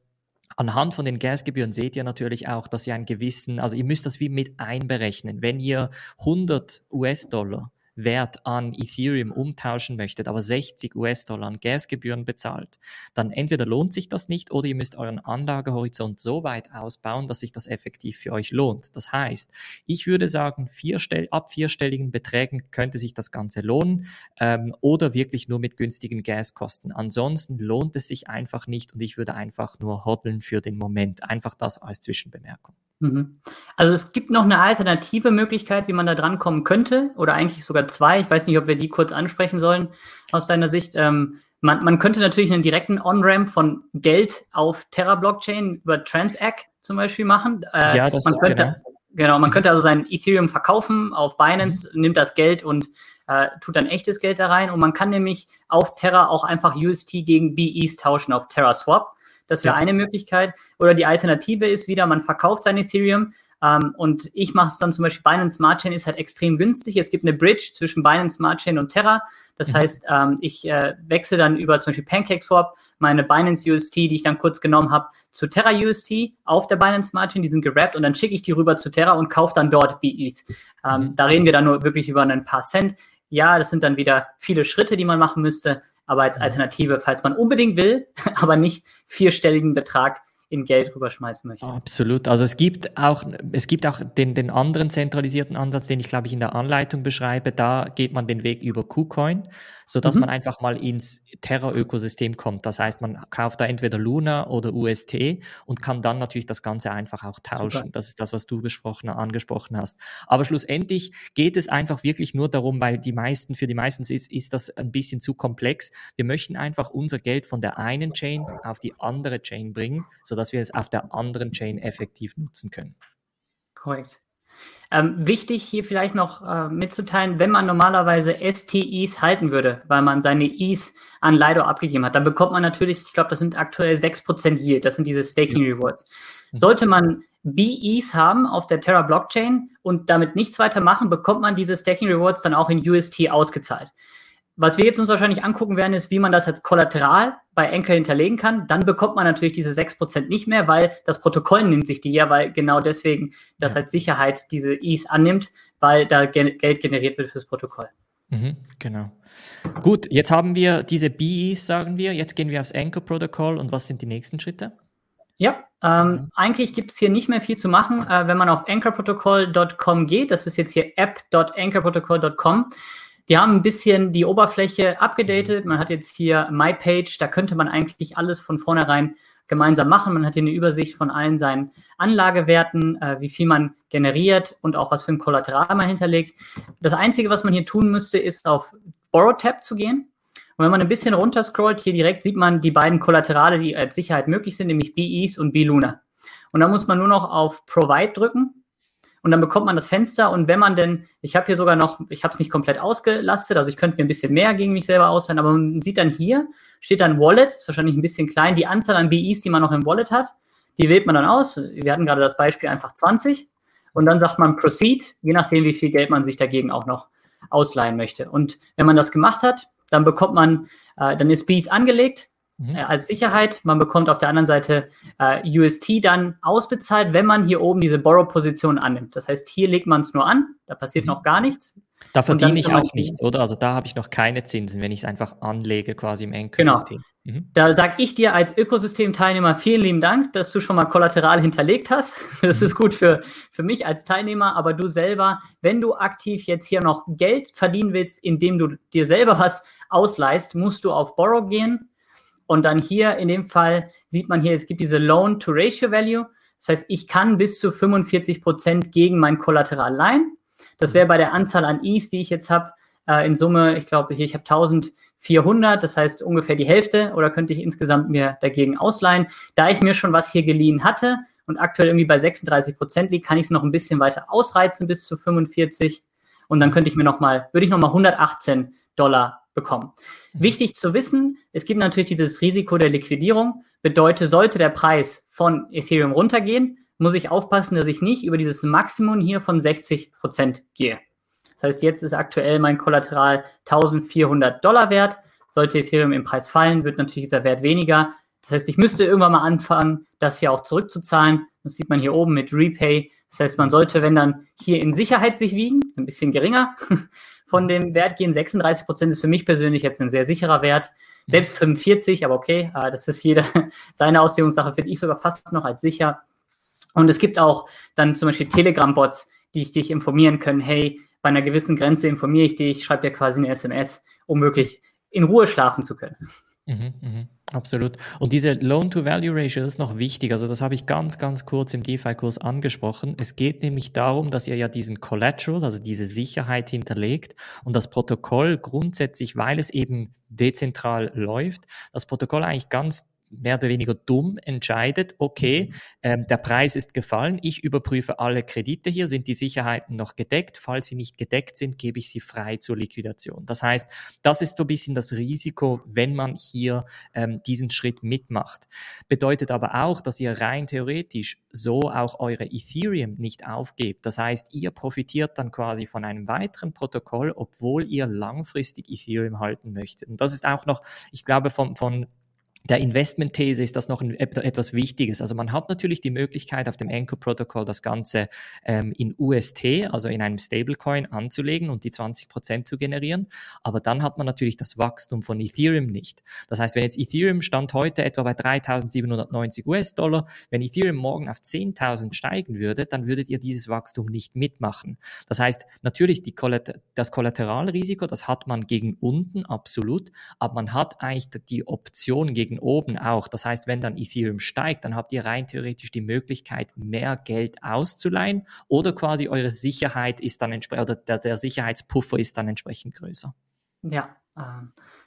Speaker 1: Anhand von den Gasgebühren seht ihr natürlich auch, dass ihr einen gewissen, also ihr müsst das wie mit einberechnen. Wenn ihr 100 US-Dollar Wert an Ethereum umtauschen möchtet, aber 60 US-Dollar an Gasgebühren bezahlt, dann entweder lohnt sich das nicht oder ihr müsst euren Anlagehorizont so weit ausbauen, dass sich das effektiv für euch lohnt. Das heißt, ich würde sagen, vierstell ab vierstelligen Beträgen könnte sich das Ganze lohnen ähm, oder wirklich nur mit günstigen Gaskosten. Ansonsten lohnt es sich einfach nicht und ich würde einfach nur hodeln für den Moment. Einfach das als Zwischenbemerkung.
Speaker 2: Mhm. Also es gibt noch eine alternative Möglichkeit, wie man da dran kommen könnte, oder eigentlich sogar zwei. Ich weiß nicht, ob wir die kurz ansprechen sollen aus deiner Sicht. Ähm, man, man könnte natürlich einen direkten On-Ramp von Geld auf Terra-Blockchain über Transact zum Beispiel machen.
Speaker 1: Äh, ja, das
Speaker 2: man könnte,
Speaker 1: genau.
Speaker 2: Genau, man mhm. könnte also sein Ethereum verkaufen auf Binance, mhm. nimmt das Geld und äh, tut dann echtes Geld da rein. Und man kann nämlich auf Terra auch einfach UST gegen BEs tauschen auf Terra Swap. Das wäre ja. eine Möglichkeit. Oder die Alternative ist wieder, man verkauft sein Ethereum, ähm, und ich mache es dann zum Beispiel, Binance Smart Chain ist halt extrem günstig. Es gibt eine Bridge zwischen Binance Smart Chain und Terra. Das mhm. heißt, ähm, ich äh, wechsle dann über zum Beispiel PancakeSwap meine Binance UST, die ich dann kurz genommen habe, zu Terra UST auf der Binance Smart Chain. Die sind gerappt und dann schicke ich die rüber zu Terra und kaufe dann dort BETH. Ähm, mhm. Da reden wir dann nur wirklich über ein paar Cent. Ja, das sind dann wieder viele Schritte, die man machen müsste. Aber als mhm. Alternative, falls man unbedingt will, aber nicht vierstelligen Betrag in Geld rüberschmeißen möchte.
Speaker 1: Absolut. Also es gibt auch, es gibt auch den, den anderen zentralisierten Ansatz, den ich glaube ich in der Anleitung beschreibe. Da geht man den Weg über KuCoin sodass mhm. man einfach mal ins Terra-Ökosystem kommt. Das heißt, man kauft da entweder Luna oder UST und kann dann natürlich das Ganze einfach auch tauschen. Super. Das ist das, was du besprochen, angesprochen hast. Aber schlussendlich geht es einfach wirklich nur darum, weil die meisten, für die meisten ist, ist das ein bisschen zu komplex. Wir möchten einfach unser Geld von der einen Chain auf die andere Chain bringen, sodass wir es auf der anderen Chain effektiv nutzen können.
Speaker 2: Korrekt. Ähm, wichtig hier vielleicht noch äh, mitzuteilen, wenn man normalerweise STIs halten würde, weil man seine Is an Lido abgegeben hat, dann bekommt man natürlich, ich glaube, das sind aktuell 6% Yield, das sind diese Staking Rewards. Mhm. Sollte man BEs haben auf der Terra Blockchain und damit nichts weiter machen, bekommt man diese Staking Rewards dann auch in UST ausgezahlt. Was wir jetzt uns wahrscheinlich angucken werden, ist, wie man das als Kollateral bei Anchor hinterlegen kann. Dann bekommt man natürlich diese 6% nicht mehr, weil das Protokoll nimmt sich die ja, weil genau deswegen das als Sicherheit diese E's annimmt, weil da Geld generiert wird fürs Protokoll.
Speaker 1: Mhm, genau. Gut, jetzt haben wir diese BEs, sagen wir. Jetzt gehen wir aufs Anchor-Protokoll und was sind die nächsten Schritte?
Speaker 2: Ja, ähm, mhm. eigentlich gibt es hier nicht mehr viel zu machen. Äh, wenn man auf anchorprotocol.com geht, das ist jetzt hier app.anchorprotocol.com, die haben ein bisschen die Oberfläche abgedatet. Man hat jetzt hier My Page, da könnte man eigentlich alles von vornherein gemeinsam machen. Man hat hier eine Übersicht von allen seinen Anlagewerten, äh, wie viel man generiert und auch was für ein Kollateral man hinterlegt. Das Einzige, was man hier tun müsste, ist auf Borrow Tab zu gehen. Und wenn man ein bisschen runter scrollt, hier direkt sieht man die beiden Kollaterale, die als Sicherheit möglich sind, nämlich BEs und B-Luna. Und da muss man nur noch auf Provide drücken und dann bekommt man das Fenster und wenn man denn, ich habe hier sogar noch, ich habe es nicht komplett ausgelastet, also ich könnte mir ein bisschen mehr gegen mich selber auswählen, aber man sieht dann hier, steht dann Wallet, ist wahrscheinlich ein bisschen klein, die Anzahl an BIs, die man noch im Wallet hat, die wählt man dann aus. Wir hatten gerade das Beispiel einfach 20 und dann sagt man Proceed, je nachdem, wie viel Geld man sich dagegen auch noch ausleihen möchte. Und wenn man das gemacht hat, dann bekommt man, äh, dann ist BIs angelegt, mhm. äh, als Sicherheit. Man bekommt auf der anderen Seite äh, UST dann ausbezahlt, wenn man hier oben diese Borrow-Position annimmt. Das heißt, hier legt man es nur an, da passiert mhm. noch gar nichts.
Speaker 1: Da verdiene ich auch nichts, oder? Also da habe ich noch keine Zinsen, wenn ich es einfach anlege quasi im
Speaker 2: Enkel-System. Genau. Mhm. Da sage ich dir als Ökosystemteilnehmer vielen lieben Dank, dass du schon mal Kollateral hinterlegt hast. Das mhm. ist gut für, für mich als Teilnehmer, aber du selber, wenn du aktiv jetzt hier noch Geld verdienen willst, indem du dir selber was ausleihst, musst du auf Borrow gehen und dann hier in dem Fall sieht man hier, es gibt diese Loan-to-Ratio-Value. Das heißt, ich kann bis zu 45 Prozent gegen mein Kollateral leihen. Das wäre bei der Anzahl an Is, die ich jetzt habe, äh, in Summe, ich glaube, ich, ich habe 1400, das heißt ungefähr die Hälfte, oder könnte ich insgesamt mir dagegen ausleihen. Da ich mir schon was hier geliehen hatte und aktuell irgendwie bei 36 Prozent liegt, kann ich es noch ein bisschen weiter ausreizen bis zu 45. Und dann könnte ich mir nochmal, würde ich nochmal 118 Dollar bekommen. Mhm. Wichtig zu wissen, es gibt natürlich dieses Risiko der Liquidierung. Bedeutet, sollte der Preis von Ethereum runtergehen, muss ich aufpassen, dass ich nicht über dieses Maximum hier von 60 Prozent gehe. Das heißt, jetzt ist aktuell mein Kollateral 1400 Dollar wert. Sollte Ethereum im Preis fallen, wird natürlich dieser Wert weniger. Das heißt, ich müsste irgendwann mal anfangen, das hier auch zurückzuzahlen. Das sieht man hier oben mit Repay. Das heißt, man sollte, wenn dann hier in Sicherheit sich wiegen, ein bisschen geringer, von dem Wert gehen. 36 Prozent ist für mich persönlich jetzt ein sehr sicherer Wert. Selbst 45, aber okay, äh, das ist jeder seine Auslegungssache, finde ich sogar fast noch als sicher. Und es gibt auch dann zum Beispiel Telegram-Bots, die ich dich informieren können. Hey, bei einer gewissen Grenze informiere ich dich, schreibe dir quasi eine SMS, um wirklich in Ruhe schlafen zu können.
Speaker 1: Mhm, mh, absolut. Und diese Loan-to-Value-Ratio ist noch wichtig. Also das habe ich ganz, ganz kurz im DeFi-Kurs angesprochen. Es geht nämlich darum, dass ihr ja diesen Collateral, also diese Sicherheit hinterlegt und das Protokoll grundsätzlich, weil es eben dezentral läuft, das Protokoll eigentlich ganz mehr oder weniger dumm entscheidet, okay, mhm. ähm, der Preis ist gefallen, ich überprüfe alle Kredite hier, sind die Sicherheiten noch gedeckt? Falls sie nicht gedeckt sind, gebe ich sie frei zur Liquidation. Das heißt, das ist so ein bisschen das Risiko, wenn man hier ähm, diesen Schritt mitmacht. Bedeutet aber auch, dass ihr rein theoretisch so auch eure Ethereum nicht aufgebt. Das heißt, ihr profitiert dann quasi von einem weiteren Protokoll, obwohl ihr langfristig Ethereum halten möchtet. Und das ist auch noch, ich glaube, von, von der Investmentthese ist das noch ein, etwas Wichtiges. Also man hat natürlich die Möglichkeit, auf dem Anchor-Protokoll das Ganze ähm, in UST, also in einem Stablecoin, anzulegen und die 20 Prozent zu generieren. Aber dann hat man natürlich das Wachstum von Ethereum nicht. Das heißt, wenn jetzt Ethereum stand heute etwa bei 3.790 US-Dollar, wenn Ethereum morgen auf 10.000 steigen würde, dann würdet ihr dieses Wachstum nicht mitmachen. Das heißt, natürlich Kollater das Kollateralrisiko, das hat man gegen unten, absolut, aber man hat eigentlich die Option gegen gegen oben auch. Das heißt, wenn dann Ethereum steigt, dann habt ihr rein theoretisch die Möglichkeit, mehr Geld auszuleihen oder quasi eure Sicherheit ist dann entsprechend, oder der, der Sicherheitspuffer ist dann entsprechend größer.
Speaker 2: Ja,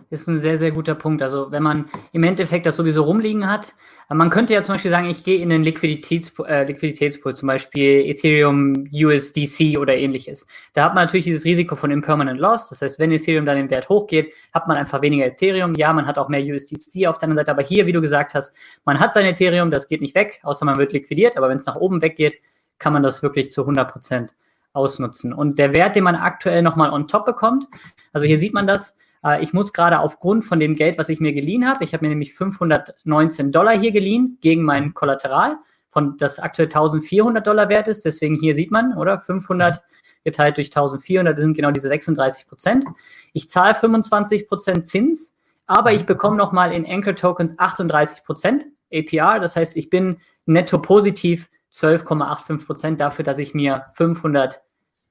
Speaker 2: ist ein sehr, sehr guter Punkt. Also wenn man im Endeffekt das sowieso rumliegen hat, äh, man könnte ja zum Beispiel sagen, ich gehe in den Liquiditäts, äh, Liquiditätspool, zum Beispiel Ethereum, USDC oder ähnliches. Da hat man natürlich dieses Risiko von Impermanent Loss. Das heißt, wenn Ethereum dann im Wert hochgeht, hat man einfach weniger Ethereum. Ja, man hat auch mehr USDC auf der anderen Seite. Aber hier, wie du gesagt hast, man hat sein Ethereum, das geht nicht weg, außer man wird liquidiert. Aber wenn es nach oben weggeht, kann man das wirklich zu 100 Prozent ausnutzen. Und der Wert, den man aktuell nochmal on top bekommt, also hier sieht man das, äh, ich muss gerade aufgrund von dem Geld, was ich mir geliehen habe, ich habe mir nämlich 519 Dollar hier geliehen gegen mein Kollateral, von das aktuell 1400 Dollar wert ist. Deswegen hier sieht man, oder? 500 geteilt durch 1400 sind genau diese 36 Prozent. Ich zahle 25 Prozent Zins, aber ich bekomme nochmal in Anchor Tokens 38 Prozent APR. Das heißt, ich bin netto positiv 12,85 Prozent dafür, dass ich mir 500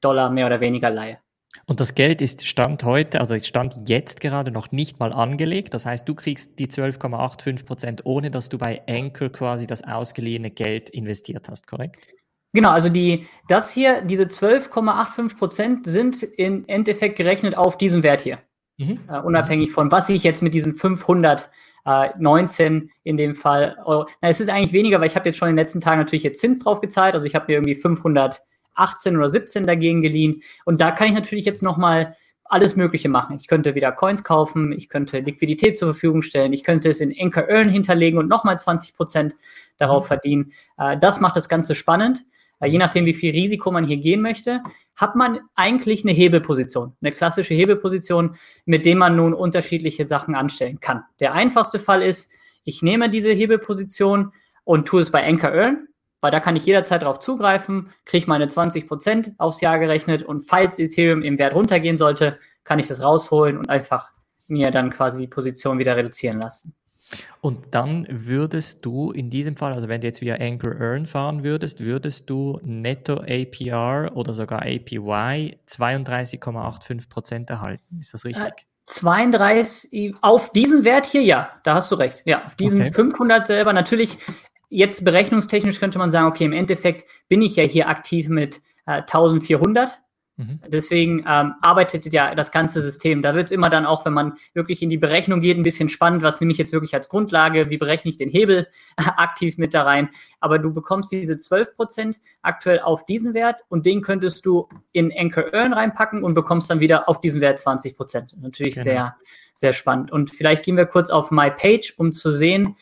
Speaker 2: Dollar mehr oder weniger leihe.
Speaker 1: Und das Geld ist Stand heute, also Stand jetzt gerade noch nicht mal angelegt. Das heißt, du kriegst die 12,85 Prozent, ohne dass du bei Anchor quasi das ausgeliehene Geld investiert hast, korrekt?
Speaker 2: Genau, also die, das hier, diese 12,85 Prozent sind im Endeffekt gerechnet auf diesem Wert hier. Mhm. Uh, unabhängig von, was ich jetzt mit diesen 519 in dem Fall Euro. Na, es ist eigentlich weniger, weil ich habe jetzt schon in den letzten Tagen natürlich jetzt Zins drauf gezahlt. Also ich habe mir irgendwie 500 18 oder 17 dagegen geliehen. Und da kann ich natürlich jetzt nochmal alles Mögliche machen. Ich könnte wieder Coins kaufen, ich könnte Liquidität zur Verfügung stellen, ich könnte es in Anchor Earn hinterlegen und nochmal 20 Prozent darauf mhm. verdienen. Äh, das macht das Ganze spannend. Äh, je nachdem, wie viel Risiko man hier gehen möchte, hat man eigentlich eine Hebelposition, eine klassische Hebelposition, mit dem man nun unterschiedliche Sachen anstellen kann. Der einfachste Fall ist, ich nehme diese Hebelposition und tue es bei Anchor Earn weil da kann ich jederzeit darauf zugreifen, kriege meine 20% aufs Jahr gerechnet und falls Ethereum im Wert runtergehen sollte, kann ich das rausholen und einfach mir dann quasi die Position wieder reduzieren lassen.
Speaker 1: Und dann würdest du in diesem Fall, also wenn du jetzt via Anchor Earn fahren würdest, würdest du netto APR oder sogar APY 32,85% erhalten. Ist das richtig? Äh,
Speaker 2: 32 auf diesen Wert hier, ja, da hast du recht. Ja, auf diesen okay. 500 selber. Natürlich jetzt berechnungstechnisch könnte man sagen, okay, im Endeffekt bin ich ja hier aktiv mit äh, 1400. Mhm. Deswegen ähm, arbeitet ja das ganze System. Da wird es immer dann auch, wenn man wirklich in die Berechnung geht, ein bisschen spannend, was nehme ich jetzt wirklich als Grundlage, wie berechne ich den Hebel aktiv mit da rein. Aber du bekommst diese 12% aktuell auf diesen Wert und den könntest du in Anchor Earn reinpacken und bekommst dann wieder auf diesen Wert 20%. Natürlich genau. sehr, sehr spannend. Und vielleicht gehen wir kurz auf My Page, um zu sehen,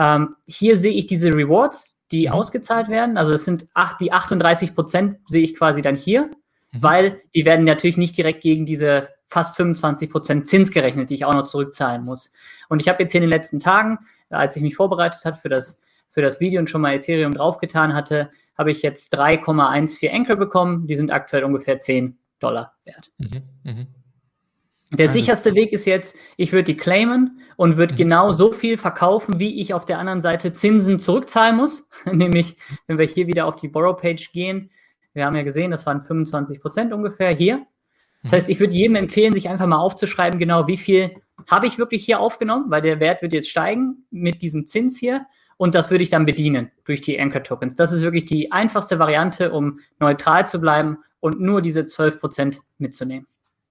Speaker 2: ähm, hier sehe ich diese Rewards, die mhm. ausgezahlt werden. Also es sind acht, die 38 Prozent sehe ich quasi dann hier, mhm. weil die werden natürlich nicht direkt gegen diese fast 25 Prozent Zins gerechnet, die ich auch noch zurückzahlen muss. Und ich habe jetzt hier in den letzten Tagen, als ich mich vorbereitet habe für das, für das Video und schon mal Ethereum draufgetan hatte, habe ich jetzt 3,14 Anchor bekommen. Die sind aktuell ungefähr 10 Dollar wert. Mhm. Mhm. Der Alles sicherste Weg ist jetzt, ich würde die claimen und würde mhm. genau so viel verkaufen, wie ich auf der anderen Seite Zinsen zurückzahlen muss. Nämlich, wenn wir hier wieder auf die Borrow-Page gehen, wir haben ja gesehen, das waren 25 Prozent ungefähr hier. Das mhm. heißt, ich würde jedem empfehlen, sich einfach mal aufzuschreiben, genau wie viel habe ich wirklich hier aufgenommen, weil der Wert wird jetzt steigen mit diesem Zins hier. Und das würde ich dann bedienen durch die Anchor Tokens. Das ist wirklich die einfachste Variante, um neutral zu bleiben und nur diese 12 Prozent mitzunehmen.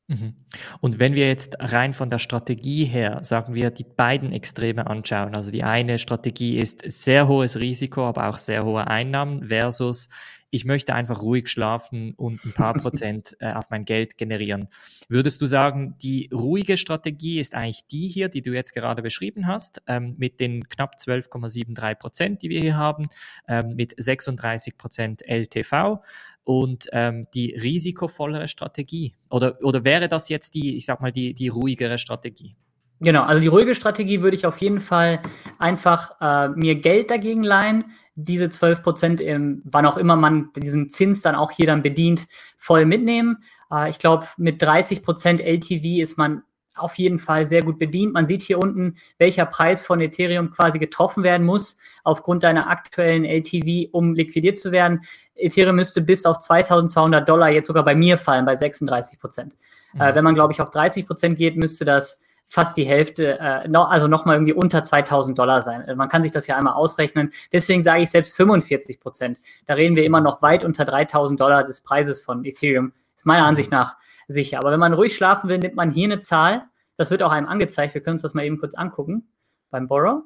Speaker 1: Mhm. Und wenn wir jetzt rein von der Strategie her, sagen wir, die beiden Extreme anschauen, also die eine Strategie ist sehr hohes Risiko, aber auch sehr hohe Einnahmen versus ich möchte einfach ruhig schlafen und ein paar Prozent äh, auf mein Geld generieren. Würdest du sagen, die ruhige Strategie ist eigentlich die hier, die du jetzt gerade beschrieben hast, ähm, mit den knapp 12,73 Prozent, die wir hier haben, ähm, mit 36 Prozent LTV und ähm, die risikovollere Strategie? Oder, oder wäre das jetzt die, ich sag mal, die, die ruhigere Strategie?
Speaker 2: Genau, also die ruhige Strategie würde ich auf jeden Fall einfach äh, mir Geld dagegen leihen, diese 12 Prozent, wann auch immer man diesen Zins dann auch hier dann bedient, voll mitnehmen. Äh, ich glaube, mit 30 Prozent LTV ist man auf jeden Fall sehr gut bedient. Man sieht hier unten, welcher Preis von Ethereum quasi getroffen werden muss aufgrund deiner aktuellen LTV, um liquidiert zu werden. Ethereum müsste bis auf 2200 Dollar jetzt sogar bei mir fallen, bei 36 Prozent. Äh, mhm. Äh, wenn man, glaube ich, auf 30 Prozent geht, müsste das fast die Hälfte, äh, no, also nochmal irgendwie unter 2000 Dollar sein. Äh, man kann sich das ja einmal ausrechnen. Deswegen sage ich selbst 45 Prozent. Da reden wir immer noch weit unter 3000 Dollar des Preises von Ethereum. Ist meiner Ansicht nach sicher. Aber wenn man ruhig schlafen will, nimmt man hier eine Zahl. Das wird auch einem angezeigt. Wir können uns das mal eben kurz angucken beim Borrow.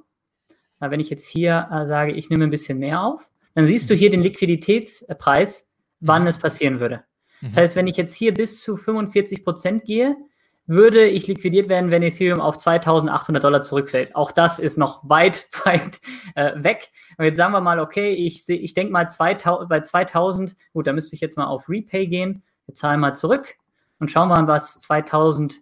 Speaker 2: Na, wenn ich jetzt hier äh, sage, ich nehme ein bisschen mehr auf, dann siehst du hier den Liquiditätspreis, wann mhm. es passieren würde. Das mhm. heißt, wenn ich jetzt hier bis zu 45 Prozent gehe, würde ich liquidiert werden, wenn Ethereum auf 2800 Dollar zurückfällt. Auch das ist noch weit, weit äh, weg. Und jetzt sagen wir mal, okay, ich, ich denke mal 2000, bei 2000, gut, da müsste ich jetzt mal auf Repay gehen. Wir zahlen mal zurück und schauen mal, was 2000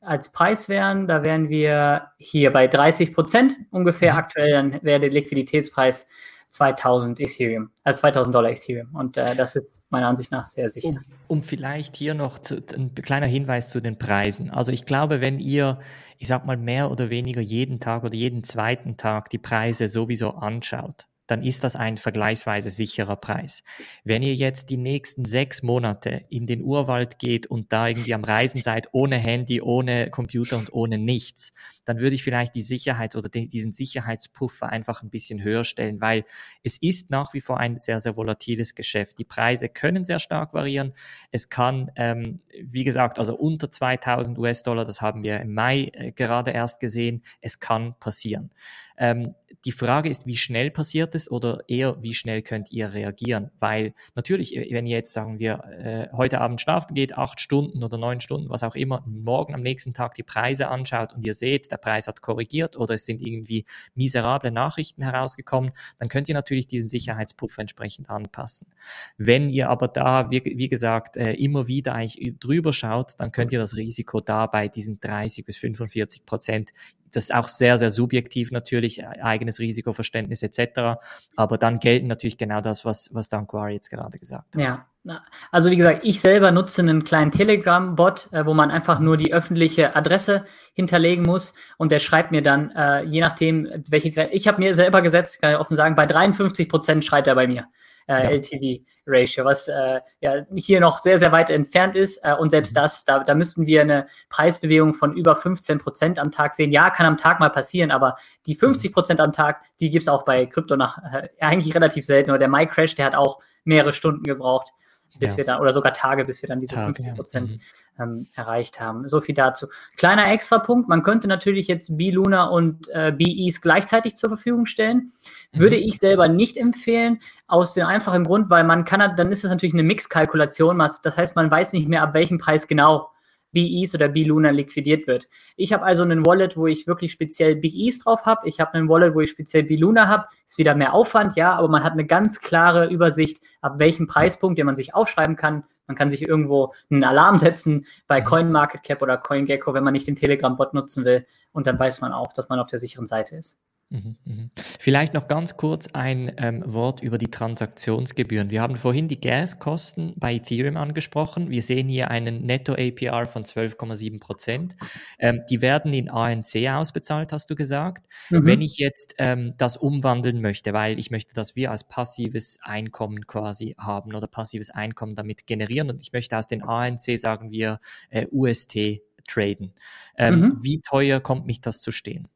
Speaker 2: als Preis wären. Da wären wir hier bei 30 Prozent ungefähr. Mhm. Aktuell dann wäre der Liquiditätspreis 2000 Ethereum, also 2000 Dollar Ethereum. Und äh, das ist meiner Ansicht nach sehr sicher.
Speaker 1: Um, um vielleicht hier noch zu, ein kleiner Hinweis zu den Preisen. Also ich glaube, wenn ihr, ich sag mal, mehr oder weniger jeden Tag oder jeden zweiten Tag die Preise sowieso anschaut, dann ist das ein vergleichsweise sicherer Preis. Wenn ihr jetzt die nächsten sechs Monate in den Urwald geht und da irgendwie am Reisen seid, ohne Handy, ohne Computer und ohne nichts, dann würde ich vielleicht die Sicherheit oder den, diesen Sicherheitspuffer einfach ein bisschen höher stellen, weil es ist nach wie vor ein sehr, sehr volatiles Geschäft. Die Preise können sehr stark variieren. Es kann, ähm, wie gesagt, also unter 2000 US-Dollar, das haben wir im Mai äh, gerade erst gesehen, es kann passieren. Ähm, die Frage ist, wie schnell passiert es oder eher, wie schnell könnt ihr reagieren? Weil natürlich, wenn ihr jetzt sagen wir, äh, heute Abend schlafen geht, acht Stunden oder neun Stunden, was auch immer, morgen am nächsten Tag die Preise anschaut und ihr seht, der Preis hat korrigiert oder es sind irgendwie miserable Nachrichten herausgekommen, dann könnt ihr natürlich diesen Sicherheitspuffer entsprechend anpassen. Wenn ihr aber da, wie, wie gesagt, äh, immer wieder eigentlich drüber schaut, dann könnt ihr das Risiko da bei diesen 30 bis 45 Prozent das ist auch sehr, sehr subjektiv natürlich, äh, eigenes Risikoverständnis etc. Aber dann gelten natürlich genau das, was, was Danquar jetzt gerade gesagt hat.
Speaker 2: Ja, also wie gesagt, ich selber nutze einen kleinen Telegram-Bot, äh, wo man einfach nur die öffentliche Adresse hinterlegen muss und der schreibt mir dann, äh, je nachdem, welche ich habe mir selber gesetzt, kann ich offen sagen, bei 53 Prozent schreit er bei mir äh, ja. LTV-Ratio, was äh, ja hier noch sehr, sehr weit entfernt ist. Äh, und selbst mhm. das, da, da müssten wir eine Preisbewegung von über 15 Prozent am Tag sehen. Ja, kann am Tag mal passieren, aber die 50 mhm. Prozent am Tag, die gibt es auch bei Krypto nach äh, eigentlich relativ selten. Oder der MyCrash, der hat auch mehrere Stunden gebraucht bis ja. wir dann, oder sogar Tage, bis wir dann diese Tage, 50 Prozent ja. mhm. ähm, erreicht haben. So viel dazu. Kleiner Extrapunkt, man könnte natürlich jetzt B-Luna und äh, B-Ease gleichzeitig zur Verfügung stellen. Mhm. Würde ich selber nicht empfehlen, aus dem einfachen Grund, weil man kann, dann ist es natürlich eine Mixkalkulation, das heißt, man weiß nicht mehr, ab welchem Preis genau BEs oder B-Luna liquidiert wird. Ich habe also einen Wallet, wo ich wirklich speziell BEs drauf habe. Ich habe einen Wallet, wo ich speziell B-Luna habe. Ist wieder mehr Aufwand, ja, aber man hat eine ganz klare Übersicht, ab welchem Preispunkt, den man sich aufschreiben kann. Man kann sich irgendwo einen Alarm setzen bei. CoinMarketCap oder CoinGecko, wenn man nicht den Telegram-Bot nutzen will. Und dann weiß man auch, dass man auf der sicheren Seite ist.
Speaker 1: Mhm, mhm. Vielleicht noch ganz kurz ein ähm, Wort über die Transaktionsgebühren. Wir haben vorhin die Gaskosten bei Ethereum angesprochen. Wir sehen hier einen Netto-APR von 12,7 Prozent. Ähm, die werden in ANC ausbezahlt, hast du gesagt. Mhm. Wenn ich jetzt ähm, das umwandeln möchte, weil ich möchte, dass wir als passives Einkommen quasi haben oder passives Einkommen damit generieren und ich möchte aus den ANC, sagen wir, äh, UST traden. Ähm, mhm. Wie teuer kommt mich das zu stehen?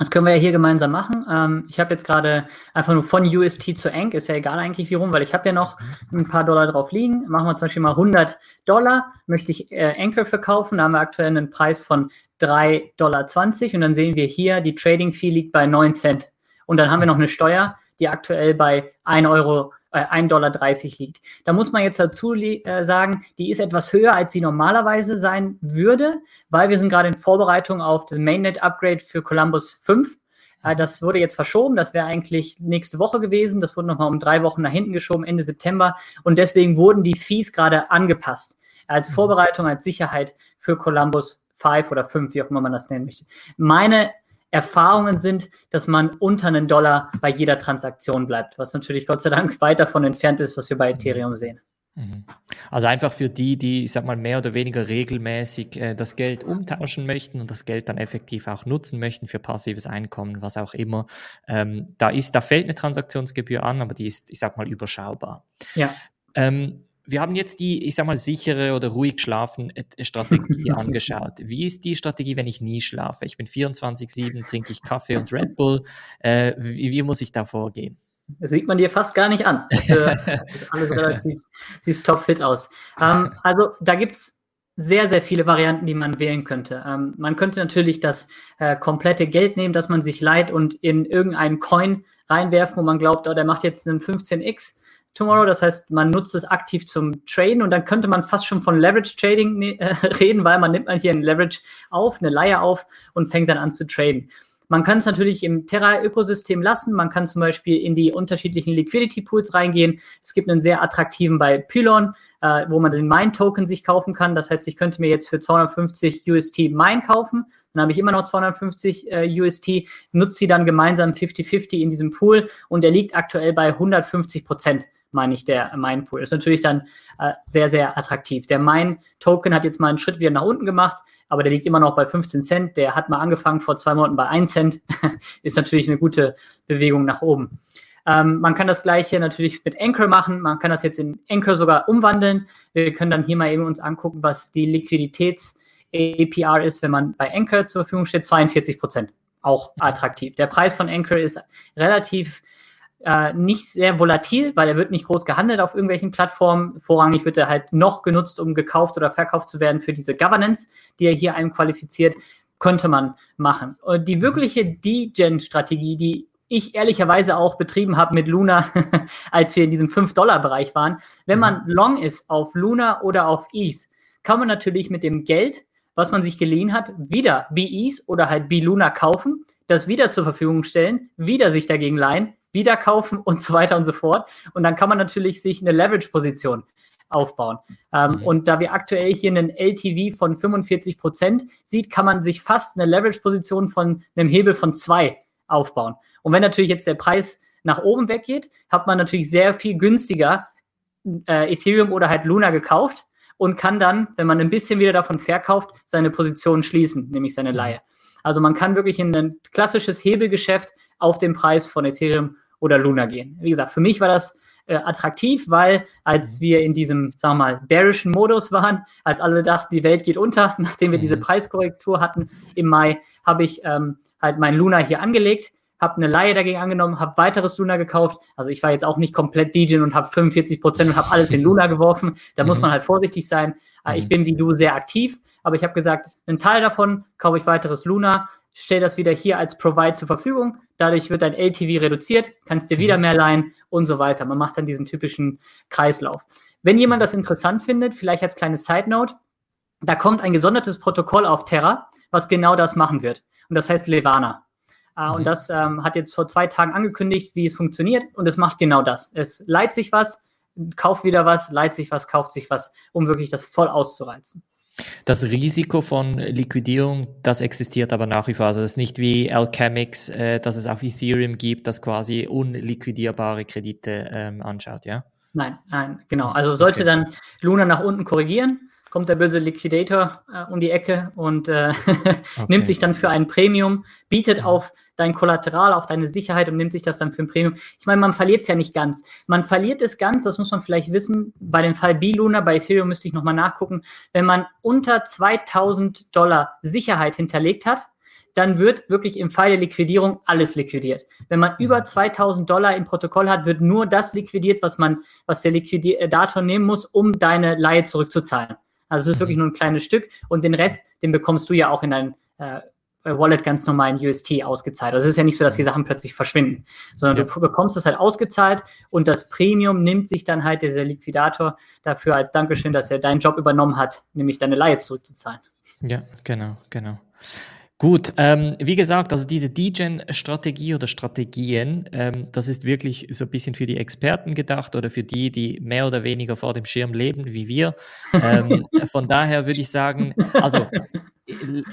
Speaker 2: Das können wir ja hier gemeinsam machen. Ähm, ich habe jetzt gerade einfach nur von UST zu Ank, ist ja egal eigentlich wie rum, weil ich habe ja noch ein paar Dollar drauf liegen. Machen wir zum Beispiel mal 100 Dollar, möchte ich äh, Anchor verkaufen. Da haben wir aktuell einen Preis von 3,20 Dollar und dann sehen wir hier, die Trading Fee liegt bei 9 Cent. Und dann haben wir noch eine Steuer, die aktuell bei 1 Euro äh, 1,30 Dollar liegt. Da muss man jetzt dazu äh, sagen, die ist etwas höher, als sie normalerweise sein würde, weil wir sind gerade in Vorbereitung auf das Mainnet-Upgrade für Columbus 5. Äh, das wurde jetzt verschoben, das wäre eigentlich nächste Woche gewesen. Das wurde nochmal um drei Wochen nach hinten geschoben, Ende September. Und deswegen wurden die Fees gerade angepasst. Als mhm. Vorbereitung, als Sicherheit für Columbus 5 oder 5, wie auch immer man das nennen möchte. Meine Erfahrungen sind, dass man unter einen Dollar bei jeder Transaktion bleibt, was natürlich Gott sei Dank weit davon entfernt ist, was wir bei Ethereum sehen.
Speaker 1: Mhm. Also einfach für die, die, ich sag mal, mehr oder weniger regelmäßig äh, das Geld umtauschen möchten und das Geld dann effektiv auch nutzen möchten für passives Einkommen, was auch immer. Ähm, da ist, da fällt eine Transaktionsgebühr an, aber die ist, ich sag mal, überschaubar.
Speaker 2: Ja.
Speaker 1: Ähm, wir haben jetzt die, ich sag mal, sichere oder ruhig schlafen äh, Strategie angeschaut. Wie ist die Strategie, wenn ich nie schlafe? Ich bin 24-7, trinke ich Kaffee und Red Bull. Äh, wie, wie, muss ich da vorgehen?
Speaker 2: Das sieht man dir fast gar nicht an. alles relativ, siehst topfit aus. Ähm, also da gibt es sehr, sehr viele Varianten, die man wählen könnte. Ähm, man könnte natürlich das äh, komplette Geld nehmen, das man sich leiht und in irgendeinen Coin reinwerfen, wo man glaubt, oh, der macht jetzt einen 15x Tomorrow. Das heißt, man nutzt es aktiv zum Traden und dann könnte man fast schon von Leverage Trading ne, reden, weil man nimmt mal hier ein Leverage auf, eine Leihe auf und fängt dann an zu traden. Man kann es natürlich im Terra-Ökosystem lassen. Man kann zum Beispiel in die unterschiedlichen Liquidity-Pools reingehen. Es gibt einen sehr attraktiven bei Pylon, äh, wo man den Mine-Token sich kaufen kann. Das heißt, ich könnte mir jetzt für 250 UST Mine kaufen. Dann habe ich immer noch 250 äh, UST, nutze sie dann gemeinsam 50-50 in diesem Pool und der liegt aktuell bei 150 Prozent meine ich, der Mine Pool. Ist natürlich dann äh, sehr, sehr attraktiv. Der Mine Token hat jetzt mal einen Schritt wieder nach unten gemacht, aber der liegt immer noch bei 15 Cent. Der hat mal angefangen vor zwei Monaten bei 1 Cent. ist natürlich eine gute Bewegung nach oben. Ähm, man kann das gleiche natürlich mit Anchor machen. Man kann das jetzt in Anchor sogar umwandeln. Wir können dann hier mal eben uns angucken, was die Liquiditäts APR ist, wenn man bei Anchor zur Verfügung steht. 42 Prozent. Auch attraktiv. Der Preis von Anchor ist relativ äh, nicht sehr volatil, weil er wird nicht groß gehandelt auf irgendwelchen Plattformen. Vorrangig wird er halt noch genutzt, um gekauft oder verkauft zu werden für diese Governance, die er hier einem qualifiziert, könnte man machen. Und die wirkliche D-Gen-Strategie, die ich ehrlicherweise auch betrieben habe mit Luna, als wir in diesem 5-Dollar-Bereich waren. Wenn man mhm. long ist auf Luna oder auf ETH, kann man natürlich mit dem Geld, was man sich geliehen hat, wieder BETH oder halt B-Luna kaufen, das wieder zur Verfügung stellen, wieder sich dagegen leihen, wieder kaufen und so weiter und so fort. Und dann kann man natürlich sich eine Leverage-Position aufbauen. Ähm, mhm. Und da wir aktuell hier einen LTV von 45 Prozent sieht, kann man sich fast eine Leverage-Position von einem Hebel von zwei aufbauen. Und wenn natürlich jetzt der Preis nach oben weggeht, hat man natürlich sehr viel günstiger äh, Ethereum oder halt Luna gekauft und kann dann, wenn man ein bisschen wieder davon verkauft, seine Position schließen, nämlich seine mhm. Leihe. Also man kann wirklich in ein klassisches Hebelgeschäft auf den Preis von Ethereum oder Luna gehen. Wie gesagt, für mich war das äh, attraktiv, weil als mhm. wir in diesem, sagen wir mal, bearischen Modus waren, als alle dachten, die Welt geht unter, nachdem wir mhm. diese Preiskorrektur hatten im Mai, habe ich ähm, halt mein Luna hier angelegt, habe eine Laie dagegen angenommen, habe weiteres Luna gekauft. Also ich war jetzt auch nicht komplett DJ und habe 45 Prozent und habe alles in Luna geworfen. Da mhm. muss man halt vorsichtig sein. Äh, ich mhm. bin wie du sehr aktiv, aber ich habe gesagt, einen Teil davon kaufe ich weiteres Luna stell das wieder hier als Provide zur Verfügung. Dadurch wird dein LTV reduziert, kannst dir wieder mhm. mehr leihen und so weiter. Man macht dann diesen typischen Kreislauf. Wenn jemand das interessant findet, vielleicht als kleine Side Note, da kommt ein gesondertes Protokoll auf Terra, was genau das machen wird. Und das heißt Levana. Und mhm. das ähm, hat jetzt vor zwei Tagen angekündigt, wie es funktioniert. Und es macht genau das. Es leiht sich was, kauft wieder was, leiht sich was, kauft sich was, um wirklich das voll auszureizen.
Speaker 1: Das Risiko von Liquidierung, das existiert aber nach wie vor. Also es ist nicht wie Alchemix, äh, dass es auf Ethereum gibt, das quasi unliquidierbare Kredite ähm, anschaut, ja?
Speaker 2: Nein, nein, genau. Also sollte okay. dann Luna nach unten korrigieren, kommt der böse Liquidator äh, um die Ecke und äh, okay. nimmt sich dann für ein Premium, bietet ja. auf dein Kollateral, auf deine Sicherheit und nimmt sich das dann für ein Premium. Ich meine, man verliert es ja nicht ganz. Man verliert es ganz, das muss man vielleicht wissen. Bei dem Fall B-Luna, bei Ethereum müsste ich nochmal nachgucken. Wenn man unter 2000 Dollar Sicherheit hinterlegt hat, dann wird wirklich im Fall der Liquidierung alles liquidiert. Wenn man über 2000 Dollar im Protokoll hat, wird nur das liquidiert, was man, was der Liquidator nehmen muss, um deine Leihe zurückzuzahlen. Also es ist wirklich nur ein kleines Stück und den Rest, den bekommst du ja auch in dein äh, Wallet ganz normal in UST ausgezahlt. Also es ist ja nicht so, dass die Sachen plötzlich verschwinden, sondern ja. du bekommst es halt ausgezahlt und das Premium nimmt sich dann halt dieser Liquidator dafür als Dankeschön, dass er deinen Job übernommen hat, nämlich deine Leihe zurückzuzahlen.
Speaker 1: Ja, genau, genau. Gut, ähm, wie gesagt, also diese DGen-Strategie oder Strategien, ähm, das ist wirklich so ein bisschen für die Experten gedacht oder für die, die mehr oder weniger vor dem Schirm leben, wie wir. Ähm, von daher würde ich sagen, also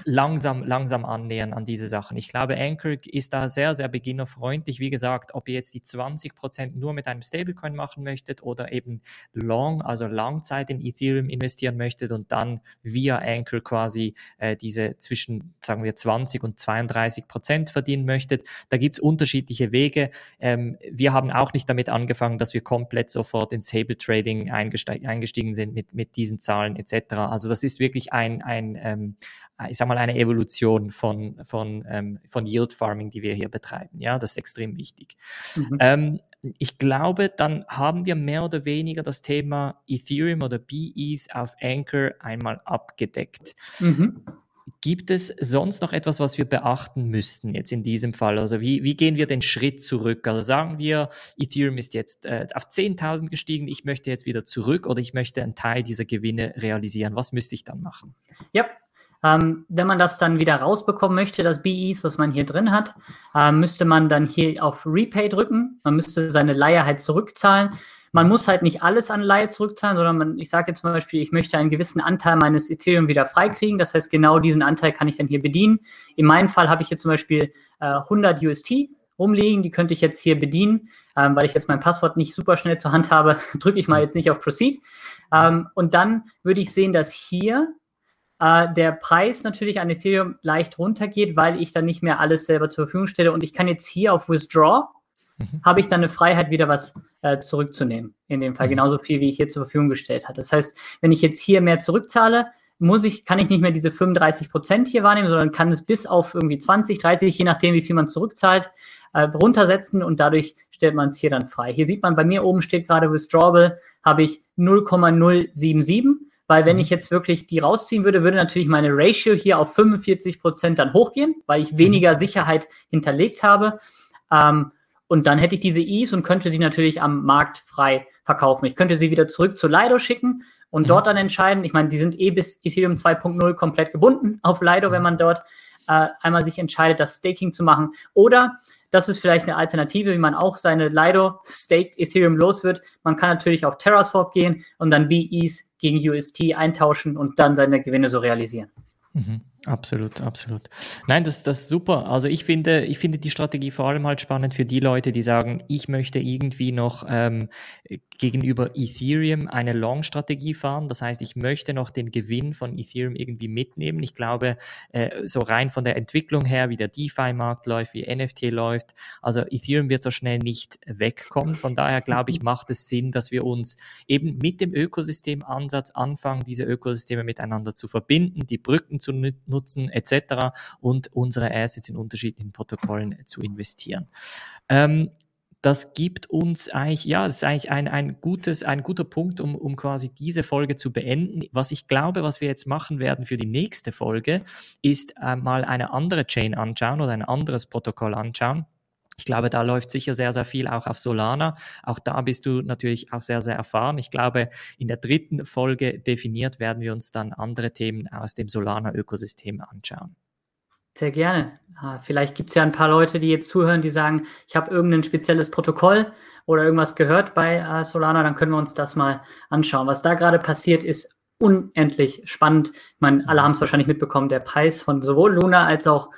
Speaker 1: langsam, langsam annähern an diese Sachen. Ich glaube, Anchor ist da sehr, sehr beginnerfreundlich. Wie gesagt, ob ihr jetzt die 20% nur mit einem Stablecoin machen möchtet oder eben long, also Langzeit in Ethereum investieren möchtet und dann via Anchor quasi äh, diese zwischen, sagen wir, 20 und 32 Prozent verdienen möchtet. Da gibt es unterschiedliche Wege. Ähm, wir haben auch nicht damit angefangen, dass wir komplett sofort ins Stable Trading eingestiegen sind mit, mit diesen Zahlen etc. Also das ist wirklich ein, ein ähm, äh, ich sag mal, eine Evolution von, von, ähm, von Yield Farming, die wir hier betreiben. Ja, das ist extrem wichtig. Mhm. Ähm, ich glaube, dann haben wir mehr oder weniger das Thema Ethereum oder BETH auf Anchor einmal abgedeckt. Mhm. Gibt es sonst noch etwas, was wir beachten müssten jetzt in diesem Fall? Also wie, wie gehen wir den Schritt zurück? Also sagen wir, Ethereum ist jetzt äh, auf 10.000 gestiegen, ich möchte jetzt wieder zurück oder ich möchte einen Teil dieser Gewinne realisieren. Was müsste ich dann machen?
Speaker 2: Ja, ähm, wenn man das dann wieder rausbekommen möchte, das BEs, was man hier drin hat, äh, müsste man dann hier auf Repay drücken. Man müsste seine Leihe halt zurückzahlen. Man muss halt nicht alles an Leihe zurückzahlen, sondern man, ich sage jetzt zum Beispiel, ich möchte einen gewissen Anteil meines Ethereum wieder freikriegen. Das heißt, genau diesen Anteil kann ich dann hier bedienen. In meinem Fall habe ich hier zum Beispiel äh, 100 UST rumliegen. Die könnte ich jetzt hier bedienen. Ähm, weil ich jetzt mein Passwort nicht super schnell zur Hand habe, drücke ich mal jetzt nicht auf Proceed. Ähm, und dann würde ich sehen, dass hier äh, der Preis natürlich an Ethereum leicht runtergeht, weil ich dann nicht mehr alles selber zur Verfügung stelle. Und ich kann jetzt hier auf Withdraw, mhm. habe ich dann eine Freiheit, wieder was äh, zurückzunehmen. In dem Fall mhm. genauso viel, wie ich hier zur Verfügung gestellt habe. Das heißt, wenn ich jetzt hier mehr zurückzahle, muss ich, kann ich nicht mehr diese 35 Prozent hier wahrnehmen, sondern kann es bis auf irgendwie 20, 30, je nachdem, wie viel man zurückzahlt, äh, runtersetzen und dadurch stellt man es hier dann frei. Hier sieht man, bei mir oben steht gerade Withdrawable, habe ich 0,077 weil wenn mhm. ich jetzt wirklich die rausziehen würde, würde natürlich meine Ratio hier auf 45 Prozent dann hochgehen, weil ich mhm. weniger Sicherheit hinterlegt habe. Ähm, und dann hätte ich diese Is und könnte sie natürlich am Markt frei verkaufen. Ich könnte sie wieder zurück zu Lido schicken und mhm. dort dann entscheiden. Ich meine, die sind eh bis Ethereum 2.0 komplett gebunden auf Lido, wenn mhm. man dort äh, einmal sich entscheidet, das Staking zu machen. Oder das ist vielleicht eine Alternative, wie man auch seine Lido staked Ethereum los wird. Man kann natürlich auf Terraswap gehen und dann BEs gegen UST eintauschen und dann seine Gewinne so realisieren.
Speaker 1: Mhm. Absolut, absolut. Nein, das, das ist super. Also ich finde, ich finde die Strategie vor allem halt spannend für die Leute, die sagen, ich möchte irgendwie noch ähm, gegenüber Ethereum eine Long-Strategie fahren. Das heißt, ich möchte noch den Gewinn von Ethereum irgendwie mitnehmen. Ich glaube, äh, so rein von der Entwicklung her, wie der DeFi-Markt läuft, wie NFT läuft, also Ethereum wird so schnell nicht wegkommen. Von daher glaube ich, macht es Sinn, dass wir uns eben mit dem Ökosystemansatz anfangen, diese Ökosysteme miteinander zu verbinden, die Brücken zu nutzen nutzen etc. und unsere Assets in unterschiedlichen Protokollen zu investieren. Ähm, das gibt uns eigentlich, ja, das ist eigentlich ein, ein, gutes, ein guter Punkt, um, um quasi diese Folge zu beenden. Was ich glaube, was wir jetzt machen werden für die nächste Folge, ist äh, mal eine andere Chain anschauen oder ein anderes Protokoll anschauen. Ich glaube, da läuft sicher sehr, sehr viel auch auf Solana. Auch da bist du natürlich auch sehr, sehr erfahren. Ich glaube, in der dritten Folge definiert werden wir uns dann andere Themen aus dem Solana-Ökosystem anschauen.
Speaker 2: Sehr gerne. Ah, vielleicht gibt es ja ein paar Leute, die jetzt zuhören, die sagen, ich habe irgendein spezielles Protokoll oder irgendwas gehört bei äh, Solana, dann können wir uns das mal anschauen. Was da gerade passiert, ist unendlich spannend. Ich meine, alle haben es wahrscheinlich mitbekommen, der Preis von sowohl Luna als auch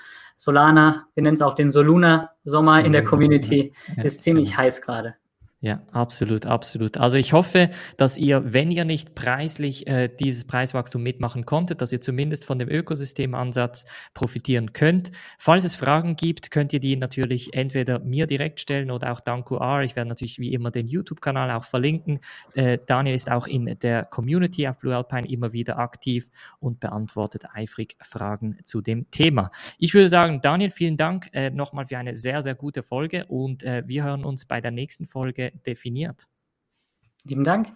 Speaker 2: Solana, wir nennen es auch den Soluna-Sommer in der Community, ist ziemlich genau. heiß gerade.
Speaker 1: Ja, absolut, absolut. Also ich hoffe, dass ihr, wenn ihr nicht preislich äh, dieses Preiswachstum mitmachen konntet, dass ihr zumindest von dem Ökosystemansatz profitieren könnt. Falls es Fragen gibt, könnt ihr die natürlich entweder mir direkt stellen oder auch Danko R. Ich werde natürlich wie immer den YouTube-Kanal auch verlinken. Äh, Daniel ist auch in der Community auf Blue Alpine immer wieder aktiv und beantwortet eifrig Fragen zu dem Thema. Ich würde sagen, Daniel, vielen Dank äh, nochmal für eine sehr, sehr gute Folge und äh, wir hören uns bei der nächsten Folge definiert.
Speaker 2: Lieben Dank.